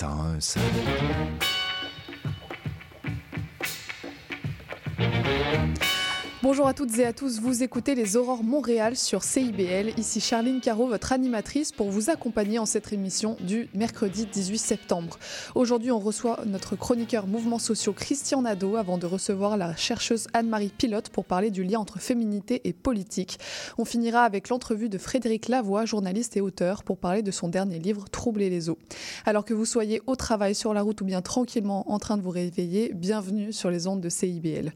101 Bonjour à toutes et à tous, vous écoutez les Aurores Montréal sur CIBL. Ici Charline Caro, votre animatrice, pour vous accompagner en cette émission du mercredi 18 septembre. Aujourd'hui, on reçoit notre chroniqueur mouvements sociaux Christian Nadeau avant de recevoir la chercheuse Anne-Marie Pilote pour parler du lien entre féminité et politique. On finira avec l'entrevue de Frédéric Lavoie, journaliste et auteur, pour parler de son dernier livre Troubler les eaux. Alors que vous soyez au travail, sur la route ou bien tranquillement en train de vous réveiller, bienvenue sur les ondes de CIBL.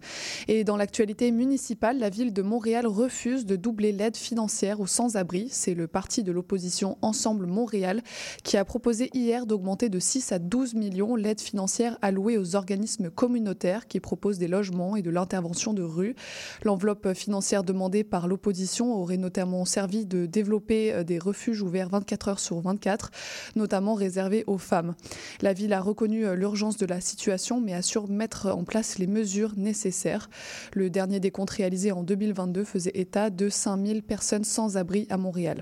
Et dans l'actualité municipale, la ville de Montréal refuse de doubler l'aide financière aux sans-abri. C'est le parti de l'opposition Ensemble Montréal qui a proposé hier d'augmenter de 6 à 12 millions l'aide financière allouée aux organismes communautaires qui proposent des logements et de l'intervention de rue. L'enveloppe financière demandée par l'opposition aurait notamment servi de développer euh, des refuges ouverts 24 heures sur 24, notamment réservés aux femmes. La ville a reconnu euh, l'urgence de la situation mais assure mettre en place les mesures nécessaires. Le dernier décompte réalisé en 2022 faisait état de 5000 personnes sans abri à Montréal.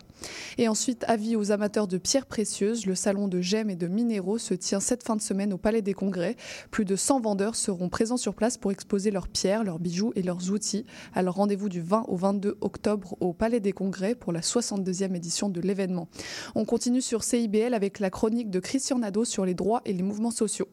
Et ensuite, avis aux amateurs de pierres précieuses, le salon de gemmes et de minéraux se tient cette fin de semaine au Palais des Congrès. Plus de 100 vendeurs seront présents sur place pour exposer leurs pierres, leurs bijoux et leurs outils. Alors rendez-vous du 20 au 22 octobre au Palais des Congrès pour la 62e édition de l'événement. On continue sur CIBL avec la chronique de Christian Nadeau sur les droits et les mouvements sociaux.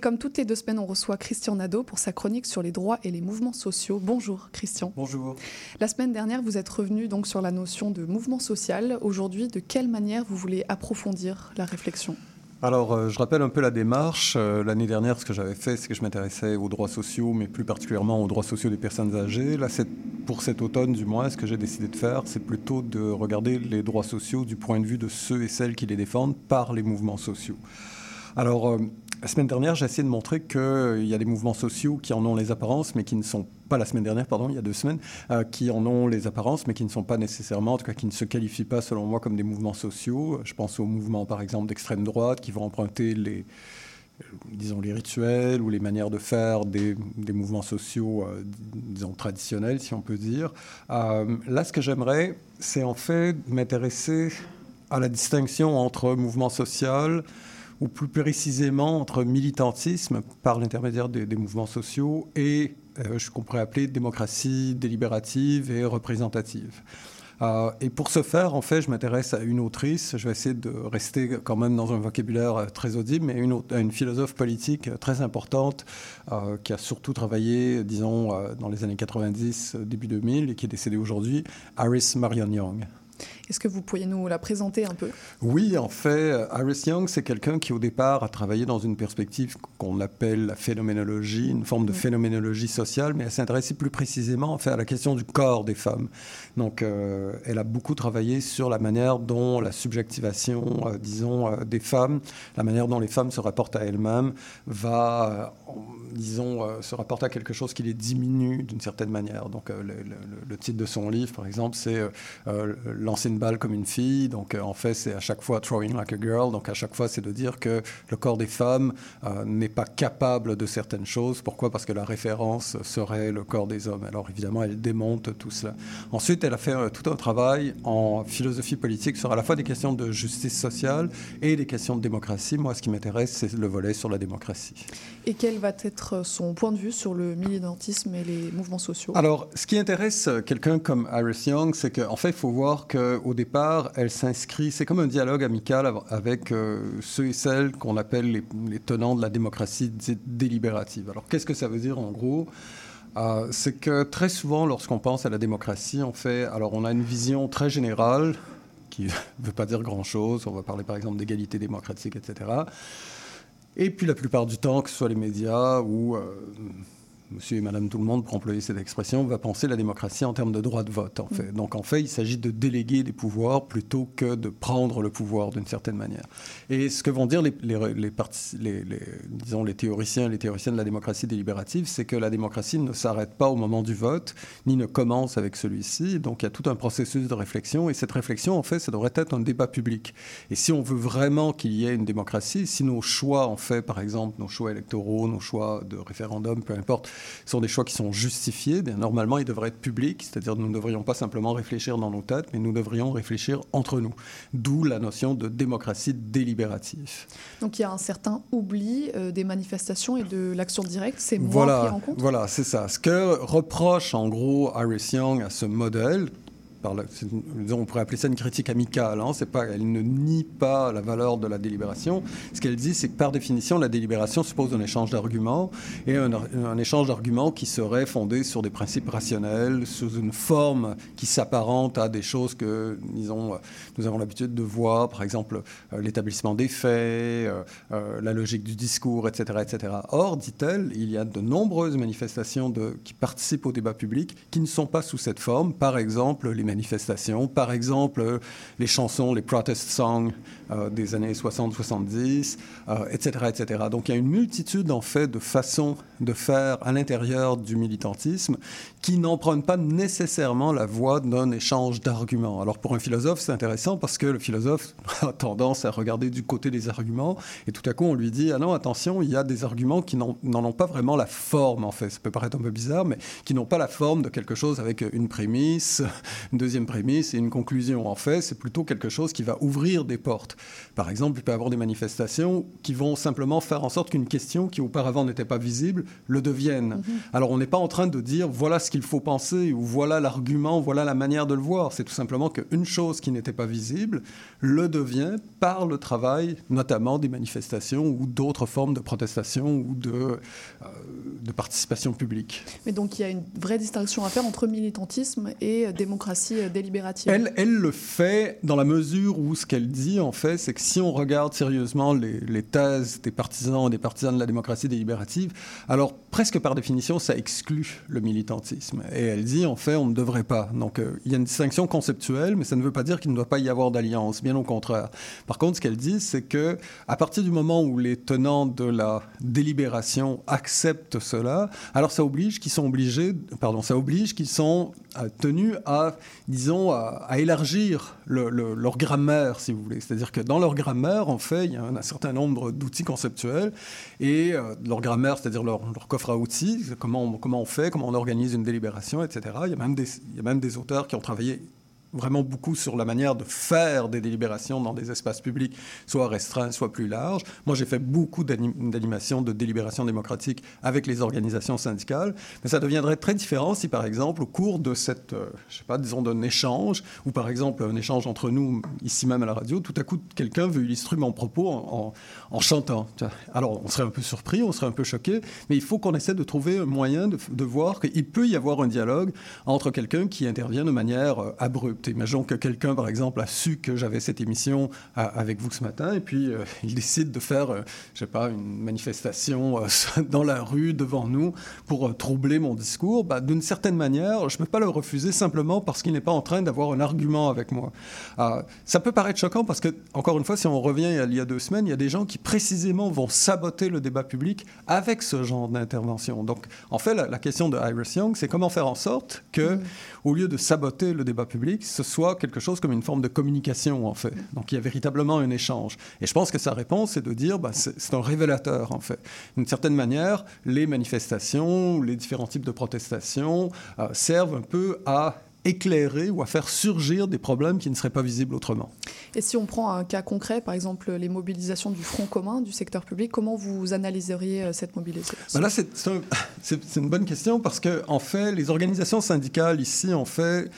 Et comme toutes les deux semaines, on reçoit Christian Nadeau pour sa chronique sur les droits et les mouvements sociaux. Bonjour Christian. Bonjour. La semaine dernière, vous êtes revenu donc sur la notion de mouvement social. Aujourd'hui, de quelle manière vous voulez approfondir la réflexion? Alors, euh, je rappelle un peu la démarche. Euh, L'année dernière, ce que j'avais fait, c'est que je m'intéressais aux droits sociaux, mais plus particulièrement aux droits sociaux des personnes âgées. Là, pour cet automne, du moins, ce que j'ai décidé de faire, c'est plutôt de regarder les droits sociaux du point de vue de ceux et celles qui les défendent par les mouvements sociaux. Alors, euh, la semaine dernière, j'ai essayé de montrer qu'il y a des mouvements sociaux qui en ont les apparences, mais qui ne sont pas la semaine dernière, pardon, il y a deux semaines, euh, qui en ont les apparences, mais qui ne sont pas nécessairement, en tout cas qui ne se qualifient pas selon moi comme des mouvements sociaux. Je pense aux mouvements, par exemple, d'extrême droite, qui vont emprunter les, disons, les rituels ou les manières de faire des, mouvements sociaux, euh, disons, traditionnels, si on peut dire. Euh, là, ce que j'aimerais, c'est en fait m'intéresser à la distinction entre mouvement social, ou plus précisément entre militantisme par l'intermédiaire des, mouvements sociaux et euh, qu'on pourrait appeler démocratie délibérative et représentative. Euh, et pour ce faire, en fait, je m'intéresse à une autrice. Je vais essayer de rester quand même dans un vocabulaire euh, très audible, mais une, une philosophe politique très importante qui a surtout travaillé, disons, dans les années 90, début 2000, et qui est décédée aujourd'hui, Iris Marion Young. Est-ce que vous pourriez nous la présenter un peu? Oui, en fait, Iris Young, c'est quelqu'un qui au départ a travaillé dans une perspective qu'on appelle la phénoménologie, une forme de phénoménologie sociale, mais elle s'intéressait plus précisément en fait, à la question du corps des femmes. Donc, euh, elle a beaucoup travaillé sur la manière dont la subjectivation, euh, disons, euh, des femmes, la manière dont les femmes se rapportent à elles-mêmes, va, disons, se rapporter à quelque chose qui les diminue d'une certaine manière. Donc, le, le, titre de son livre, par exemple, c'est lancer une balle comme une fille. Donc, euh, en fait, c'est à chaque fois throwing like a girl. Donc, à chaque fois, c'est de dire que le corps des femmes euh, n'est pas capable de certaines choses. Pourquoi? Parce que la référence serait le corps des hommes. Alors, évidemment, elle démonte tout cela. Ensuite, elle a fait euh, tout un travail en philosophie politique sur à la fois des questions de justice sociale et des questions de démocratie. Moi, ce qui m'intéresse, c'est le volet sur la démocratie. Et quel va être son point de vue sur le militantisme et les mouvements sociaux? Alors, ce qui intéresse quelqu'un comme Iris Young, c'est qu'en fait, il faut voir qu'au départ, elle s'inscrit, c'est comme un dialogue amical avec euh, ceux et celles qu'on appelle les, tenants de la démocratie délibérative. Alors, qu'est-ce que ça veut dire en gros? Euh, C'est que très souvent, lorsqu'on pense à la démocratie, on fait, alors on a une vision très générale qui ne veut pas dire grand-chose. On va parler par exemple d'égalité démocratique, etc. Et puis la plupart du temps, que ce soit les médias ou euh, monsieur et madame tout le monde, pour employer cette expression, va penser la démocratie en termes de droit de vote, en Mm. fait. Donc, en fait, il s'agit de déléguer des pouvoirs plutôt que de prendre le pouvoir d'une certaine manière. Et ce que vont dire les, les, les, les- les- disons, les théoriciens les théoriciennes de la démocratie délibérative, c'est que la démocratie ne s'arrête pas au moment du vote, ni ne commence avec celui-ci. Donc, il y a tout un processus de réflexion. Et cette réflexion, en fait, ça devrait être un débat public. Et si on veut vraiment qu'il y ait une démocratie, si nos choix, en fait, par exemple, nos choix électoraux, nos choix de référendum, peu importe, sont des choix qui sont justifiés, bien normalement, ils devraient être publics, c'est-à-dire nous ne devrions pas simplement réfléchir dans nos têtes, mais nous devrions réfléchir entre nous. D'où la notion de démocratie délibérative. Donc il y a un certain oubli euh, des manifestations et de l'action directe. C'est moins pris Voilà, en compte. voilà, c'est ça. Ce que reproche en gros Iris Young à ce modèle, on pourrait appeler ça une critique amicale. Hein, pas, elle ne nie pas la valeur de la délibération. Ce qu'elle dit, c'est que par définition, la délibération suppose un échange d'arguments et un, échange d'arguments qui serait fondé sur des principes rationnels, sous une forme qui s'apparente à des choses que, disons, nous avons l'habitude de voir, par exemple, euh, l'établissement des faits, euh, euh, la logique du discours, etc., etc. Or, dit-elle, il y a de nombreuses manifestations qui participent au débat public qui ne sont pas sous cette forme. Par exemple, les manifestations, par exemple, euh, les chansons, les protest songs euh, des années 60-70, euh, etc., etc. Donc, il y a une multitude, en fait, de façons de faire à l'intérieur du militantisme qui n'empruntent pas nécessairement la voie d'un échange d'arguments. Alors, pour un philosophe, c'est intéressant parce que le philosophe a tendance à regarder du côté des arguments et tout à coup, on lui dit, ah non, attention, il y a des arguments qui n'en n'en ont pas vraiment la forme, en fait. Ça peut paraître un peu bizarre, mais qui n'ont pas la forme de quelque chose avec une prémisse, deuxième prémisse et une conclusion. En fait, c'est plutôt quelque chose qui va ouvrir des portes. Par exemple, il peut y avoir des manifestations qui vont simplement faire en sorte qu'une question qui auparavant n'était pas visible le devienne. Alors, on n'est pas en train de dire voilà ce qu'il faut penser ou voilà l'argument, voilà la manière de le voir. C'est tout simplement qu'une chose qui n'était pas visible le devient par le travail, notamment des manifestations ou d'autres formes de protestation ou de, euh, de participation publique. Mais donc il y a une vraie distinction à faire entre militantisme et démocratie euh, délibérative. Elle, le fait dans la mesure où ce qu'elle dit, en fait, c'est que si on regarde sérieusement les, les thèses des partisans et des partisans de la démocratie délibérative, alors presque par définition, ça exclut le militantisme. Et elle dit, en fait, on ne devrait pas. Donc, euh, il y a une distinction conceptuelle, mais ça ne veut pas dire qu'il ne doit pas y avoir d'alliance, bien au contraire. Par contre, ce qu'elle dit, c'est que à partir du moment où les tenants de la délibération acceptent cela, alors ça oblige qu'ils sont obligés, pardon, ça oblige qu'ils sont euh, tenus à, disons, à, à élargir le- le- leur grammaire, si vous voulez. C'est-à-dire que dans leur grammaire, en fait, il y a un, certain nombre d'outils conceptuels et euh, leur grammaire, c'est-à-dire leur, coffre à outils, comment on, fait, comment on organise une délibération, etc. Il y a même des auteurs qui ont travaillé vraiment beaucoup sur la manière de faire des délibérations dans des espaces publics, soit restreints, soit plus larges. Moi, j'ai fait beaucoup d'anim- d'animations de délibération démocratique avec les organisations syndicales, mais ça deviendrait très différent si, par exemple, au cours de cette, euh, je sais pas, disons d'un échange, ou par exemple un échange entre nous, ici même à la radio, tout à coup, quelqu'un veut illustrer mon propos en, chantant. Alors, on serait un peu surpris, on serait un peu choqué, mais il faut qu'on essaie de trouver un moyen de, voir qu'il peut y avoir un dialogue entre quelqu'un qui intervient de manière euh, Imaginons que quelqu'un, par exemple, a su que j'avais cette émission à- avec vous ce matin, et puis euh, il décide de faire, euh, je sais pas, une manifestation euh, dans la rue devant nous pour euh, troubler mon discours. Bah, D'une certaine manière, je ne peux pas le refuser simplement parce qu'il n'est pas en train d'avoir un argument avec moi. Euh, ça peut paraître choquant parce que, encore une fois, si on revient à il y a deux semaines, il y a des gens qui précisément vont saboter le débat public avec ce genre d'intervention. Donc, en fait, la, la question de Iris Young, c'est comment faire en sorte que, au lieu de saboter le débat public, ce soit quelque chose comme une forme de communication, en fait. Donc, il y a véritablement un échange. Et je pense que sa réponse, c'est de dire, bah, c'est un révélateur, en fait. D'une certaine manière, les manifestations, les différents types de protestations euh, servent un peu à éclairer ou à faire surgir des problèmes qui ne seraient pas visibles autrement. Et si on prend un cas concret, par exemple les mobilisations du Front commun du secteur public, comment vous analyseriez euh, cette mobilisation? Ben là, un- c'est une bonne question parce que, en fait, les organisations syndicales ici, en fait,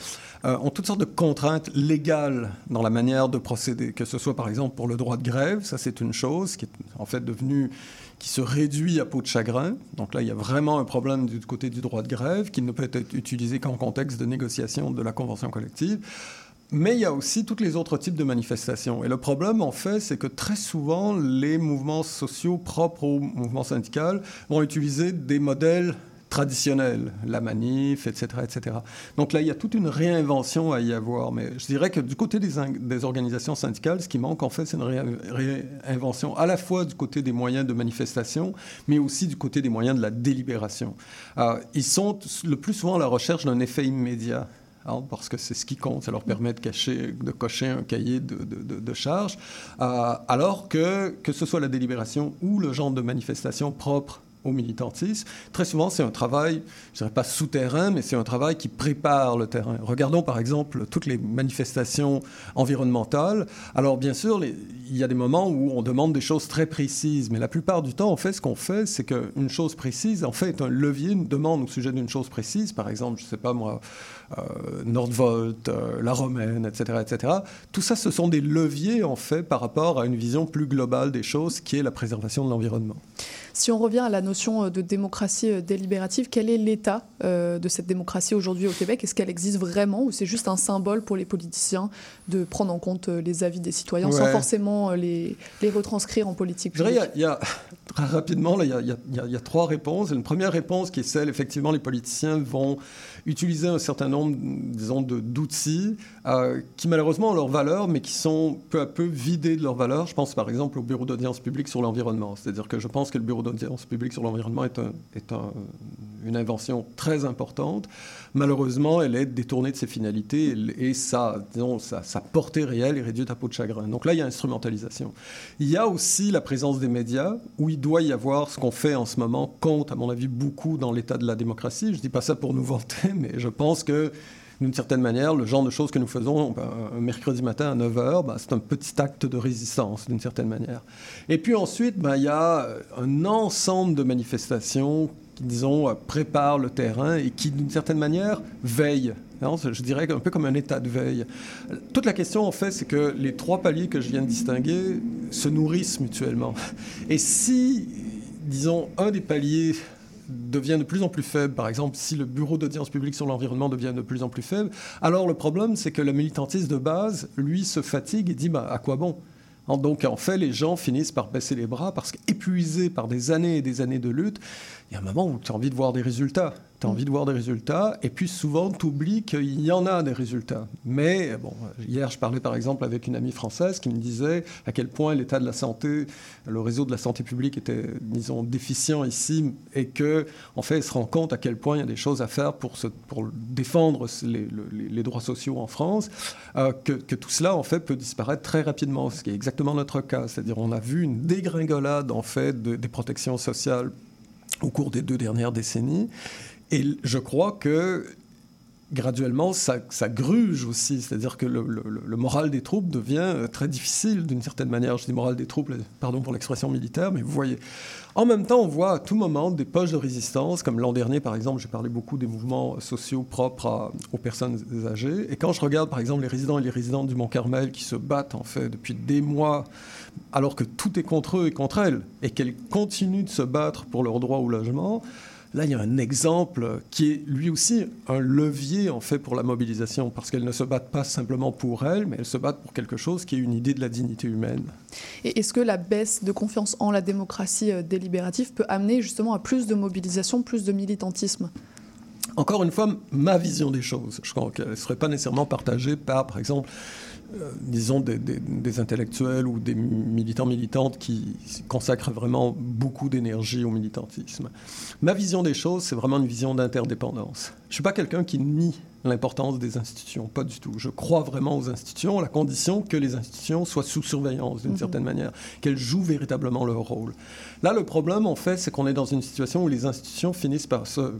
euh, ont toutes sortes de contraintes légales dans la manière de procéder, que ce soit, par exemple, pour le droit de grève, ça c'est une chose qui est en fait devenue qui se réduit à peau de chagrin. Donc là, il y a vraiment un problème du côté du droit de grève qui ne peut être utilisé qu'en contexte de négociation de la convention collective. Mais il y a aussi tous les autres types de manifestations. Et le problème, en fait, c'est que très souvent, les mouvements sociaux propres au mouvement syndical vont utiliser des modèles traditionnels, la manif, etc., etc. Donc là, il y a toute une réinvention à y avoir. Mais je dirais que du côté des, organisations syndicales, ce qui manque, en fait, c'est une réinvention à la fois du côté des moyens de manifestation, mais aussi du côté des moyens de la délibération. Euh, ils sont le plus souvent à la recherche d'un effet immédiat. Hein, parce que c'est ce qui compte, ça leur permet de, cacher, de cocher un cahier de, de, euh, alors que que ce soit la délibération ou le genre de manifestation propre au militantisme. Très souvent, c'est un travail, je dirais pas souterrain, mais c'est un travail qui prépare le terrain. Regardons par exemple toutes les manifestations environnementales. Alors bien sûr, il y a des moments où on demande des choses très précises, mais la plupart du temps, en fait, ce qu'on fait, c'est qu'une chose précise, en fait, est un levier, une demande au sujet d'une chose précise. Par exemple, je ne sais pas moi, Nordvolt, euh, la Romaine, etc., etc. Tout ça, ce sont des leviers, en fait, par rapport à une vision plus globale des choses, qui est la préservation de l'environnement. Si on revient à la notion euh, de démocratie euh, délibérative, quel est l'état euh, de cette démocratie aujourd'hui au Québec? Est-ce qu'elle existe vraiment ou c'est juste un symbole pour les politiciens de prendre en compte les avis des citoyens sans forcément les, les, retranscrire en politique y, a, rapidement, il, y a, trois réponses. Une première réponse qui est celle, effectivement, les politiciens vont utiliser un certain nombre, disons, d'outils qui malheureusement ont leur valeur, mais qui sont peu à peu vidés de leur valeur. Je pense par exemple au bureau d'audience publique sur l'environnement. C'est-à-dire que je pense que le bureau d'audience publique sur l'environnement est, est une invention très importante. Malheureusement, elle est détournée de ses finalités et, sa, portée réelle est réduite à peau de chagrin. Donc là, il y a instrumentalisation. Il y a aussi la présence des médias, où il doit y avoir ce qu'on fait en ce moment, compte, à mon avis, beaucoup dans l'état de la démocratie. Je ne dis pas ça pour nous vanter, mais je pense que d'une certaine manière, le genre de choses que nous faisons un mercredi matin à 9h, ben, c'est un petit acte de résistance, d'une certaine manière. Et puis ensuite, ben, il y a un ensemble de manifestations qui, disons, préparent le terrain et qui, d'une certaine manière, veillent. je dirais un peu comme un état de veille. Toute la question, en fait, c'est que les trois paliers que je viens de distinguer se nourrissent mutuellement. Et si, disons, un des paliers devient de plus en plus faible, par exemple, si le bureau d'audience publique sur l'environnement devient de plus en plus faible, alors le problème, c'est que le militantiste de base, lui, se fatigue et dit bah, à quoi bon? Donc, en fait, les gens finissent par baisser les bras parce qu'épuisés par des années et des années de lutte, il y a un moment où tu as envie de voir des résultats tu as envie de voir des résultats, et puis souvent tu oublies qu'il y en a des résultats. Mais bon, hier je parlais par exemple avec une amie française qui me disait à quel point l'état de la santé, le réseau de la santé publique était, disons, déficient ici, et que en fait elle se rend compte à quel point il y a des choses à faire pour, défendre les, droits sociaux en France, euh, que, que, tout cela en fait peut disparaître très rapidement, ce qui est exactement notre cas. C'est-à-dire on a vu une dégringolade en fait des protections sociales au cours des deux dernières décennies. Et je crois que graduellement, ça, gruge aussi. C'est-à-dire que le, moral des troupes devient euh, très difficile d'une certaine manière. Je dis moral des troupes, pardon pour l'expression militaire, mais vous voyez. En même temps, on voit à tout moment des poches de résistance, comme l'an dernier, par exemple, j'ai parlé beaucoup des mouvements sociaux propres aux personnes âgées. Et quand je regarde, par exemple, les résidents et les résidentes du Mont-Carmel qui se battent, en fait, depuis des mois, alors que tout est contre eux et contre elles, et qu'elles continuent de se battre pour leur droit au logement, Là, il y a un exemple qui est lui aussi un levier en fait pour la mobilisation, parce qu'elles ne se battent pas simplement pour elles, mais elles se battent pour quelque chose qui est une idée de la dignité humaine. Et est-ce que la baisse de confiance en la démocratie euh, délibérative peut amener justement à plus de mobilisation, plus de militantisme? Encore une fois, ma vision des choses. Je crois qu'elle ne serait pas nécessairement partagée par, par exemple, disons, des, intellectuels ou des militants militantes qui consacrent vraiment beaucoup d'énergie au militantisme. Ma vision des choses, c'est vraiment une vision d'interdépendance. Je ne suis pas quelqu'un qui nie l'importance des institutions, pas du tout. Je crois vraiment aux institutions, à la condition que les institutions soient sous surveillance d'une mhm. certaine manière, qu'elles jouent véritablement leur rôle. Là, le problème, en fait, c'est qu'on est dans une situation où les institutions finissent par se,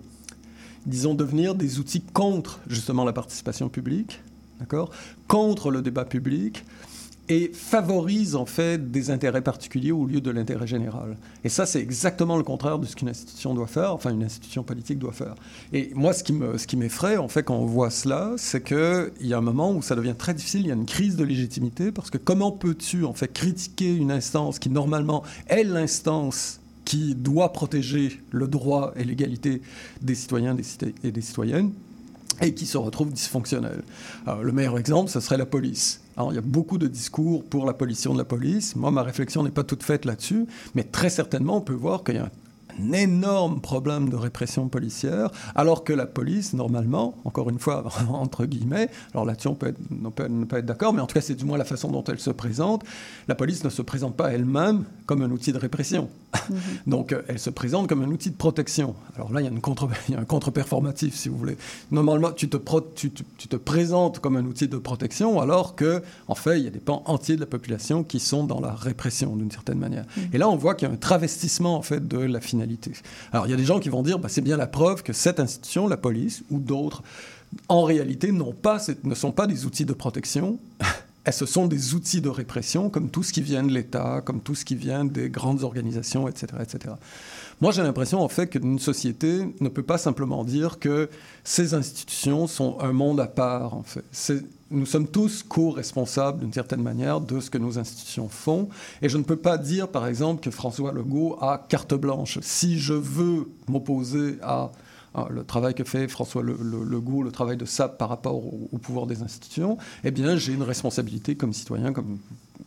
disons, devenir des outils contre justement la participation publique contre le débat public et favorise en fait des intérêts particuliers au lieu de l'intérêt général. Et ça, c'est exactement le contraire de ce qu'une institution doit faire, enfin une institution politique doit faire. Et moi, ce qui, me, ce qui m'effraie en fait quand on voit cela, c'est qu'il y a un moment où ça devient très difficile, il y a une crise de légitimité, parce que comment peux-tu en fait critiquer une instance qui normalement est l'instance qui doit protéger le droit et l'égalité des citoyens et des citoyennes et qui se retrouvent dysfonctionnels. le meilleur exemple, ce serait la police. Alors, il y a beaucoup de discours pour l'abolition de la police. Moi, ma réflexion n'est pas toute faite là-dessus, mais très certainement, on peut voir qu'il y a un un énorme problème de répression policière, alors que la police, normalement, encore une fois, entre guillemets, alors là-dessus on peut, ne pas être d'accord, mais en tout cas c'est du moins la façon dont elle se présente, la police ne se présente pas elle-même comme un outil de répression. Mhm. Donc euh, elle se présente comme un outil de protection. Alors là, il y a, une contre, un contre-performatif, si vous voulez. Normalement, tu te, tu, te présentes comme un outil de protection, alors que, en fait, il y a des pans entiers de la population qui sont dans la répression, d'une certaine manière. Mhm. Et là, on voit qu'il y a un travestissement, en fait, de la finalité alors il y a des gens qui vont dire, bah, c'est bien la preuve que cette institution, la police ou d'autres, en réalité pas, ne sont pas des outils de protection. Ce sont des outils de répression, comme tout ce qui vient de l'État, comme tout ce qui vient des grandes organisations, etc. etc. Moi, j'ai l'impression, en fait, qu'une société ne peut pas simplement dire que ces institutions sont un monde à part, nous sommes tous co-responsables d'une certaine manière de ce que nos institutions font. Et je ne peux pas dire, par exemple, que François Legault a carte blanche. Si je veux m'opposer à, le travail que fait François Legault, le travail de SAP par rapport au, pouvoir des institutions, eh bien, j'ai une responsabilité comme citoyen comme,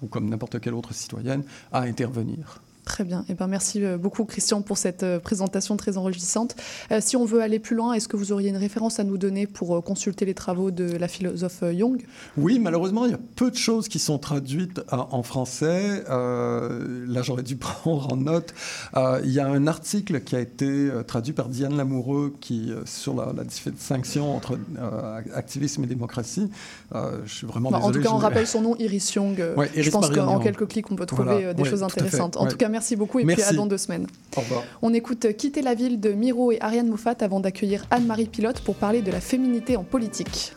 ou comme n'importe quelle autre citoyenne à intervenir. Très bien. Eh ben, merci euh, beaucoup, Christian, pour cette euh, présentation très enrichissante. Euh, si on veut aller plus loin, est-ce que vous auriez une référence à nous donner pour consulter les travaux de la philosophe Jung? Oui, malheureusement, il y a peu de choses qui sont traduites en français. là, j'aurais dû prendre en note. il y a un article qui a été traduit par Diane Lamoureux qui, sur la, la distinction entre activisme et démocratie. je suis vraiment désolé. En tout cas, on rappelle son nom, Iris Young. je pense qu'en quelques clics, on peut trouver des choses intéressantes. En tout cas, merci beaucoup et puis à dans deux semaines. Au revoir. On écoute Quitter la ville de Miro et Ariane Moufat avant d'accueillir Anne-Marie Pilote pour parler de la féminité en politique.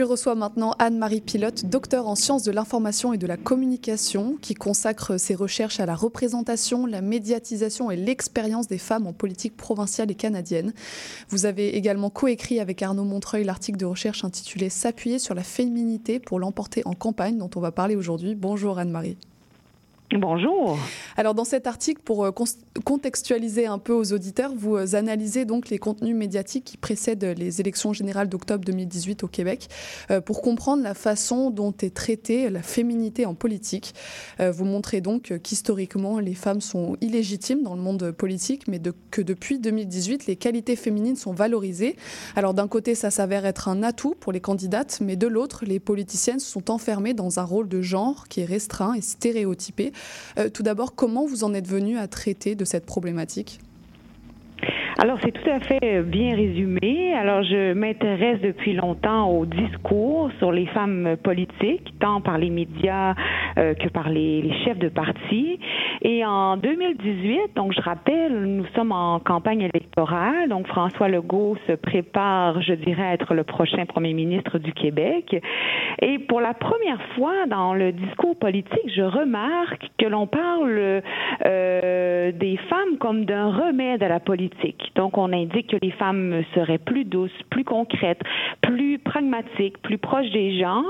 Je reçois maintenant Anne-Marie Pilote, docteur en sciences de l'information et de la communication, qui consacre ses recherches à la représentation, la médiatisation et l'expérience des femmes en politique provinciale et canadienne. Vous avez également coécrit avec Arnaud Montreuil l'article de recherche intitulé S'appuyer sur la féminité pour l'emporter en campagne, dont on va parler aujourd'hui. Bonjour Anne-Marie. Bonjour. Alors dans cet article, pour euh, contextualiser un peu aux auditeurs, vous euh, analysez donc les contenus médiatiques qui précèdent les élections générales d'octobre 2018 au Québec euh, pour comprendre la façon dont est traitée la féminité en politique. Vous montrez donc qu'historiquement les femmes sont illégitimes dans le monde politique, mais que depuis 2018 les qualités féminines sont valorisées. Alors d'un côté ça s'avère être un atout pour les candidates, mais de l'autre les politiciennes sont enfermées dans un rôle de genre qui est restreint et stéréotypé. Euh, tout d'abord, comment vous en êtes venu à traiter de cette problématique? Alors, c'est tout à fait bien résumé. Alors, je m'intéresse depuis longtemps au discours sur les femmes politiques, tant par les médias euh, que par les, chefs de parti. Et en 2018, donc je rappelle, nous sommes en campagne électorale. Donc, François Legault se prépare, je dirais, à être le prochain premier ministre du Québec. Et pour la première fois dans le discours politique, je remarque que l'on parle euh, des femmes comme d'un remède à la politique. Donc, on indique que les femmes seraient plus douces, plus concrètes, plus pragmatiques, plus proches des gens,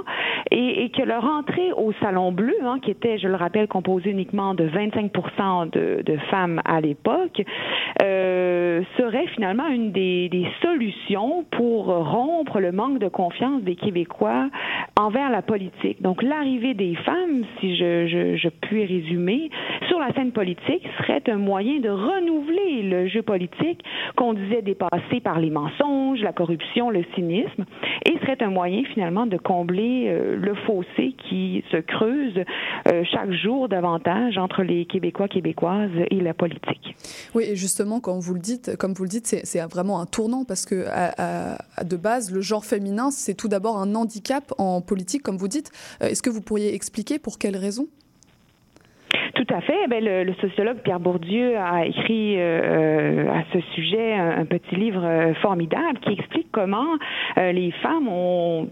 et, que leur entrée au Salon Bleu, hein, qui était, je le rappelle, composé uniquement de 25 de, de femmes à l'époque, euh, serait finalement une des, des, solutions pour rompre le manque de confiance des Québécois envers la politique. Donc, l'arrivée des femmes, si je, je, je puis résumer, sur la scène politique serait un moyen de renouveler le jeu politique qu'on disait dépassé par les mensonges, la corruption, le cynisme, et serait un moyen finalement de combler euh, le fossé qui se creuse euh, chaque jour davantage entre les Québécois, Québécoises et la politique. Oui, et justement, comme vous le dites, comme vous le dites, c'est vraiment un tournant parce que de base, le genre féminin, c'est tout d'abord un handicap en politique, comme vous dites. Euh, est-ce que vous pourriez expliquer pour quelles raisons? Tout à fait. Ben, le, sociologue Pierre Bourdieu a écrit euh, à ce sujet un, petit livre euh, formidable qui explique comment euh, les femmes ont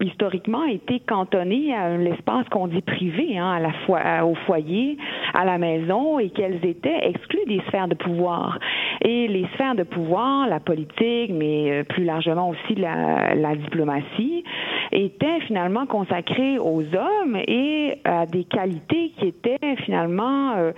historiquement été cantonnées à l'espace qu'on dit privé, hein, à la fois au foyer, à la maison, et qu'elles étaient exclues des sphères de pouvoir. Et les sphères de pouvoir, la politique, mais plus largement aussi la diplomatie, était finalement consacré aux hommes et à des qualités qui étaient finalement euh,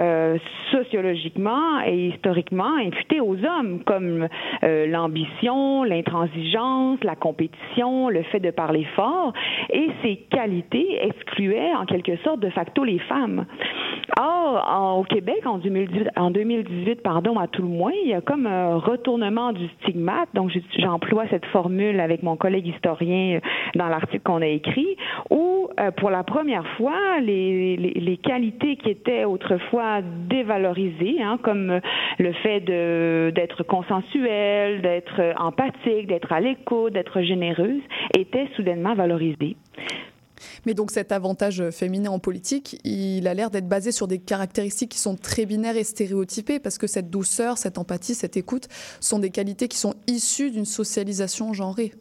euh, sociologiquement et historiquement imputées aux hommes, comme euh, l'ambition, l'intransigeance, la compétition, le fait de parler fort. Et ces qualités excluaient en quelque sorte de facto les femmes. Or, au Québec, en 2018, en 2018, pardon, à tout le moins, il y a comme un retournement du stigmate. Donc, j'emploie cette formule avec mon collègue historien dans l'article qu'on a écrit, où euh, pour la première fois, les, qualités qui étaient autrefois dévalorisées, hein, comme le fait d'être consensuel, d'être empathique, d'être à l'écoute, d'être généreuse, étaient soudainement valorisées. Mais donc cet avantage féminin en politique, il a l'air d'être basé sur des caractéristiques qui sont très binaires et stéréotypées, parce que cette douceur, cette empathie, cette écoute sont des qualités qui sont issues d'une socialisation genrée.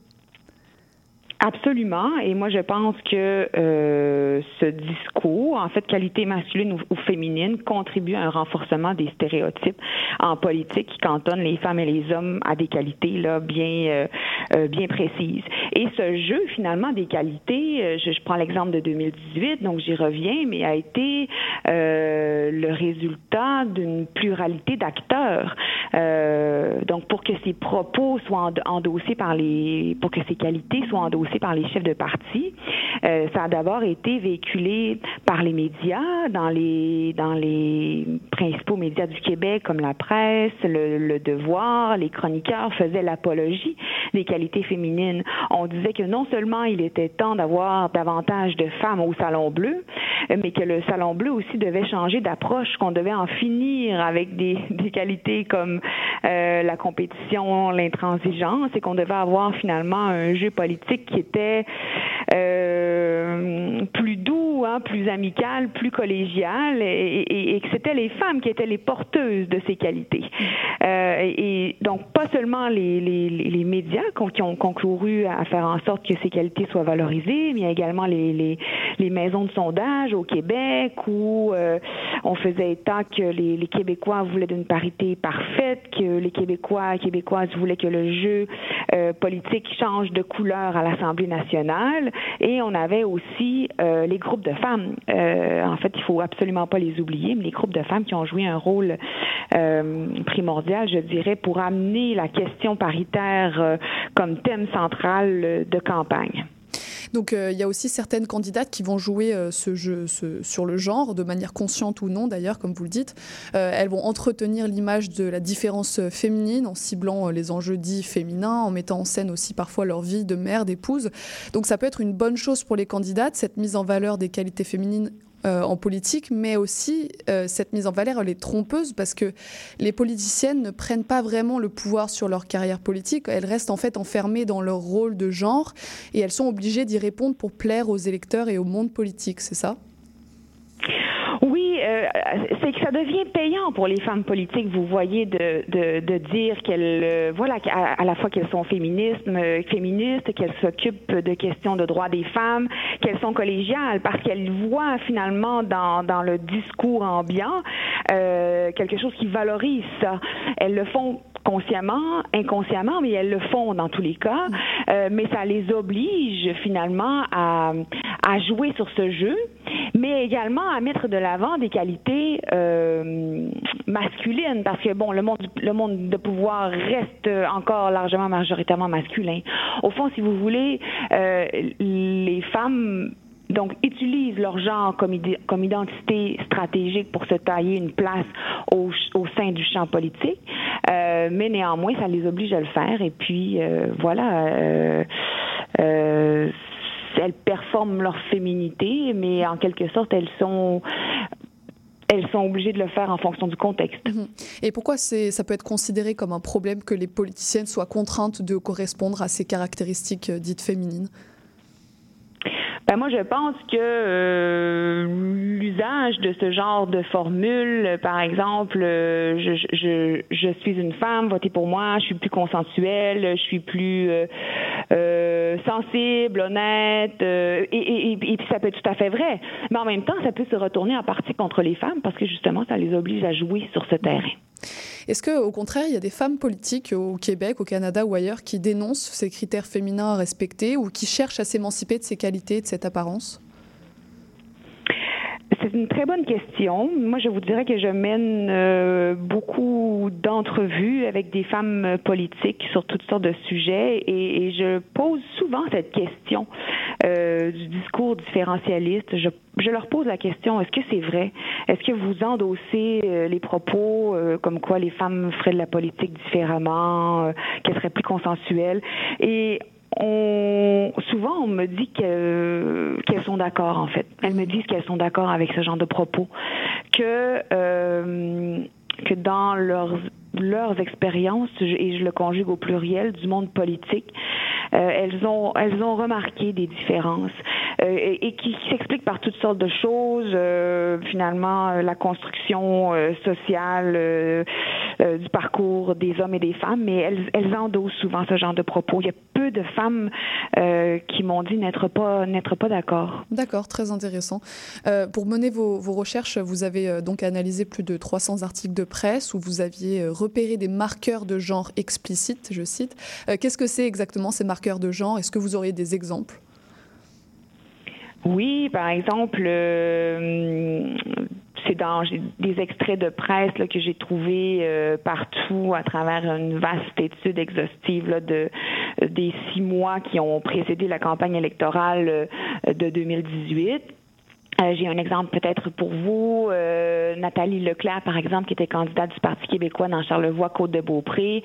Absolument. Et moi, je pense que euh, ce discours, en fait, qualité masculine ou, féminine, contribue à un renforcement des stéréotypes en politique qui cantonnent les femmes et les hommes à des qualités là bien euh, euh, bien précises. Et ce jeu, finalement, des qualités, je, je prends l'exemple de 2018, donc j'y reviens, mais a été le résultat d'une pluralité d'acteurs. donc, pour que ces propos soient endossés par les, pour que ces qualités soient endossées par les chefs de parti. Euh, ça a d'abord été véhiculé par les médias, dans les, dans les principaux médias du Québec comme la presse, le, le Devoir, les chroniqueurs faisaient l'apologie des qualités féminines. On disait que non seulement il était temps d'avoir davantage de femmes au Salon Bleu, mais que le Salon Bleu aussi devait changer d'approche, qu'on devait en finir avec des, des qualités comme euh, la compétition, l'intransigeance, et qu'on devait avoir finalement un jeu politique qui était euh, plus doux, hein, plus amical, plus collégial, et, que c'était les femmes qui étaient les porteuses de ces qualités. Euh, et, donc, pas seulement les, les, les médias qui ont concouru à faire en sorte que ces qualités soient valorisées, mais également les, les, les maisons de sondage au Québec où euh, on faisait état que les, Québécois voulaient d'une parité parfaite, que les Québécois et Québécoises voulaient que le jeu politique change de couleur à l'Assemblée nationale. Et on avait aussi euh, les groupes de femmes. en fait, il faut absolument pas les oublier, mais les groupes de femmes qui ont joué un rôle primordial, je dirais, pour amener la question paritaire comme thème central de campagne. Donc euh, il y a aussi certaines candidates qui vont jouer euh, ce jeu sur le genre, de manière consciente ou non d'ailleurs, comme vous le dites. Euh, elles vont entretenir l'image de la différence féminine en ciblant les enjeux dits féminins, en mettant en scène aussi parfois leur vie de mère, d'épouse. Donc ça peut être une bonne chose pour les candidates, cette mise en valeur des qualités féminines euh, en politique, mais aussi euh, cette mise en valeur, elle est trompeuse parce que les politiciennes ne prennent pas vraiment le pouvoir sur leur carrière politique. Elles restent en fait enfermées dans leur rôle de genre et elles sont obligées d'y répondre pour plaire aux électeurs et au monde politique, c'est ça? Euh, c'est que ça devient payant pour les femmes politiques, vous voyez, de, dire qu'elles, euh, voilà, à, la fois qu'elles sont féministes, euh, féministes, qu'elles s'occupent de questions de droits des femmes, qu'elles sont collégiales, parce qu'elles voient finalement dans, dans le discours ambiant quelque chose qui valorise ça. Elles le font consciemment, inconsciemment, mais elles le font dans tous les cas. Euh, mais ça les oblige finalement à, à jouer sur ce jeu, mais également à mettre de l'avant des qualités euh, masculines, parce que bon, le monde, le monde de pouvoir reste encore largement majoritairement masculin. Au fond, si vous voulez, euh, les femmes donc utilisent leur genre comme, identité stratégique pour se tailler une place au, sein du champ politique, euh, mais néanmoins, ça les oblige à le faire. Et puis, euh, voilà, euh, elles performent leur féminité, mais en quelque sorte, elles sont elles sont obligées de le faire en fonction du contexte. Mhm. Et pourquoi ça peut être considéré comme un problème que les politiciennes soient contraintes de correspondre à ces caractéristiques dites féminines? Ben moi, je pense que euh, l'usage de ce genre de formule, par exemple, euh, je, je, je, suis une femme, votez pour moi, je suis plus consensuelle, je suis plus euh, sensible, honnête, et, et, et, puis ça peut être tout à fait vrai. Mais en même temps, ça peut se retourner en partie contre les femmes parce que justement, ça les oblige à jouer sur ce terrain. Est-ce qu'au contraire, il y a des femmes politiques au Québec, au Canada ou ailleurs qui dénoncent ces critères féminins à respecter ou qui cherchent à s'émanciper de ces qualités, de cette apparence? C'est une très bonne question. Moi, je vous dirais que je mène euh, beaucoup d'entrevues avec des femmes politiques sur toutes sortes de sujets et, je pose souvent cette question euh, du discours différentialiste. Je, leur pose la question est-ce que c'est vrai? Est-ce que vous endossez euh, les propos comme quoi les femmes feraient de la politique différemment, qu'elles seraient plus consensuelles? Et on, souvent on me dit qu'elles sont d'accord en fait. Elles me disent qu'elles sont d'accord avec ce genre de propos, que euh, que dans leurs leurs expériences et je le conjugue au pluriel du monde politique, euh, elles ont elles ont remarqué des différences euh, et, qui, s'expliquent par toutes sortes de choses. Euh, finalement, la construction sociale du parcours des hommes et des femmes, mais elles, elles endossent souvent ce genre de propos. Il y a peu de femmes qui m'ont dit n'être pas n'être pas d'accord. D'accord, très intéressant. pour mener vos, vos, recherches, vous avez donc analysé plus de 300 articles de presse où vous aviez repéré des marqueurs de genre explicites, je cite. Qu'est-ce que c'est exactement ces marqueurs de genre Est-ce que vous auriez des exemples? Oui, par exemple, euh, c'est dans des extraits de presse que j'ai trouvé euh, partout à travers une vaste étude exhaustive de des six mois qui ont précédé la campagne électorale euh, de 2018. Euh, j'ai un exemple peut-être pour vous. Euh, Nathalie Leclerc, par exemple, qui était candidate du Parti québécois dans Charlevoix-Côte-de-Beaupré,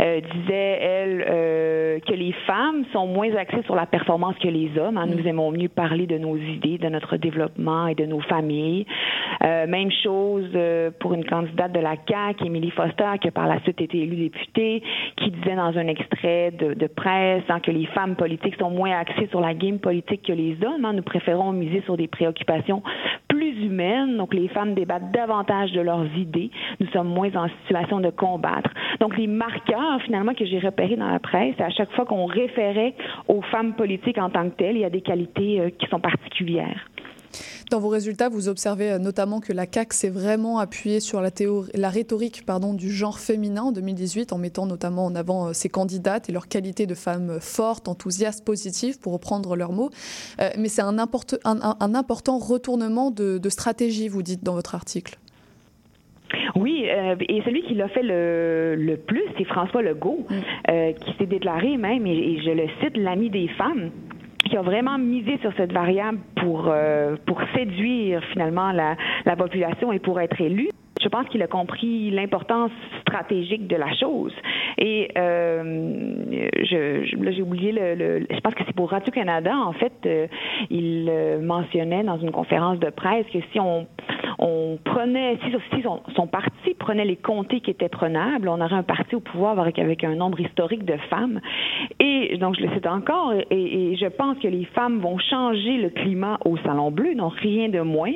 euh, disait, elle, euh, que les femmes sont moins axées sur la performance que les hommes. Hein. Nous mm. aimons mieux parler de nos idées, de notre développement et de nos familles. même chose pour une candidate de la CAQ, Émilie Foster, qui a par la suite été élue députée, qui disait dans un extrait de, de presse hein, que les femmes politiques sont moins axées sur la game politique que les hommes. Hein. Nous préférons miser sur des préoccupations plus humaine. Donc, les femmes débattent davantage de leurs idées. Nous sommes moins en situation de combattre. Donc, les marqueurs, finalement, que j'ai repérés dans la presse, à chaque fois qu'on référait aux femmes politiques en tant que telles, il y a des qualités euh, qui sont particulières. Dans vos résultats, vous observez euh, notamment que la CAQ s'est vraiment appuyée sur la, théorie, la rhétorique pardon, du genre féminin en 2018, en mettant notamment en avant euh, ses candidates et leur qualité de femmes fortes, enthousiastes, positives, pour reprendre leurs mots. Euh, mais c'est un, un, un, important retournement de, de, stratégie, vous dites dans votre article. Oui, euh, et celui qui l'a fait le, le plus, c'est François Legault, mm. euh, qui s'est déclaré même, et, et je le cite, l'ami des femmes qui a vraiment misé sur cette variable pour, euh, pour séduire finalement la, la population et pour être élu. Je pense qu'il a compris l'importance stratégique de la chose. Et euh, là, j'ai oublié le, le, Je pense que c'est pour Radio Canada. En fait, euh, il euh, mentionnait dans une conférence de presse que si on on prenait, si, son, parti prenait les comtés qui étaient prenables, on aurait un parti au pouvoir avec, avec un nombre historique de femmes. Et donc, je le cite encore, et, et, je pense que les femmes vont changer le climat au Salon Bleu, donc rien de moins,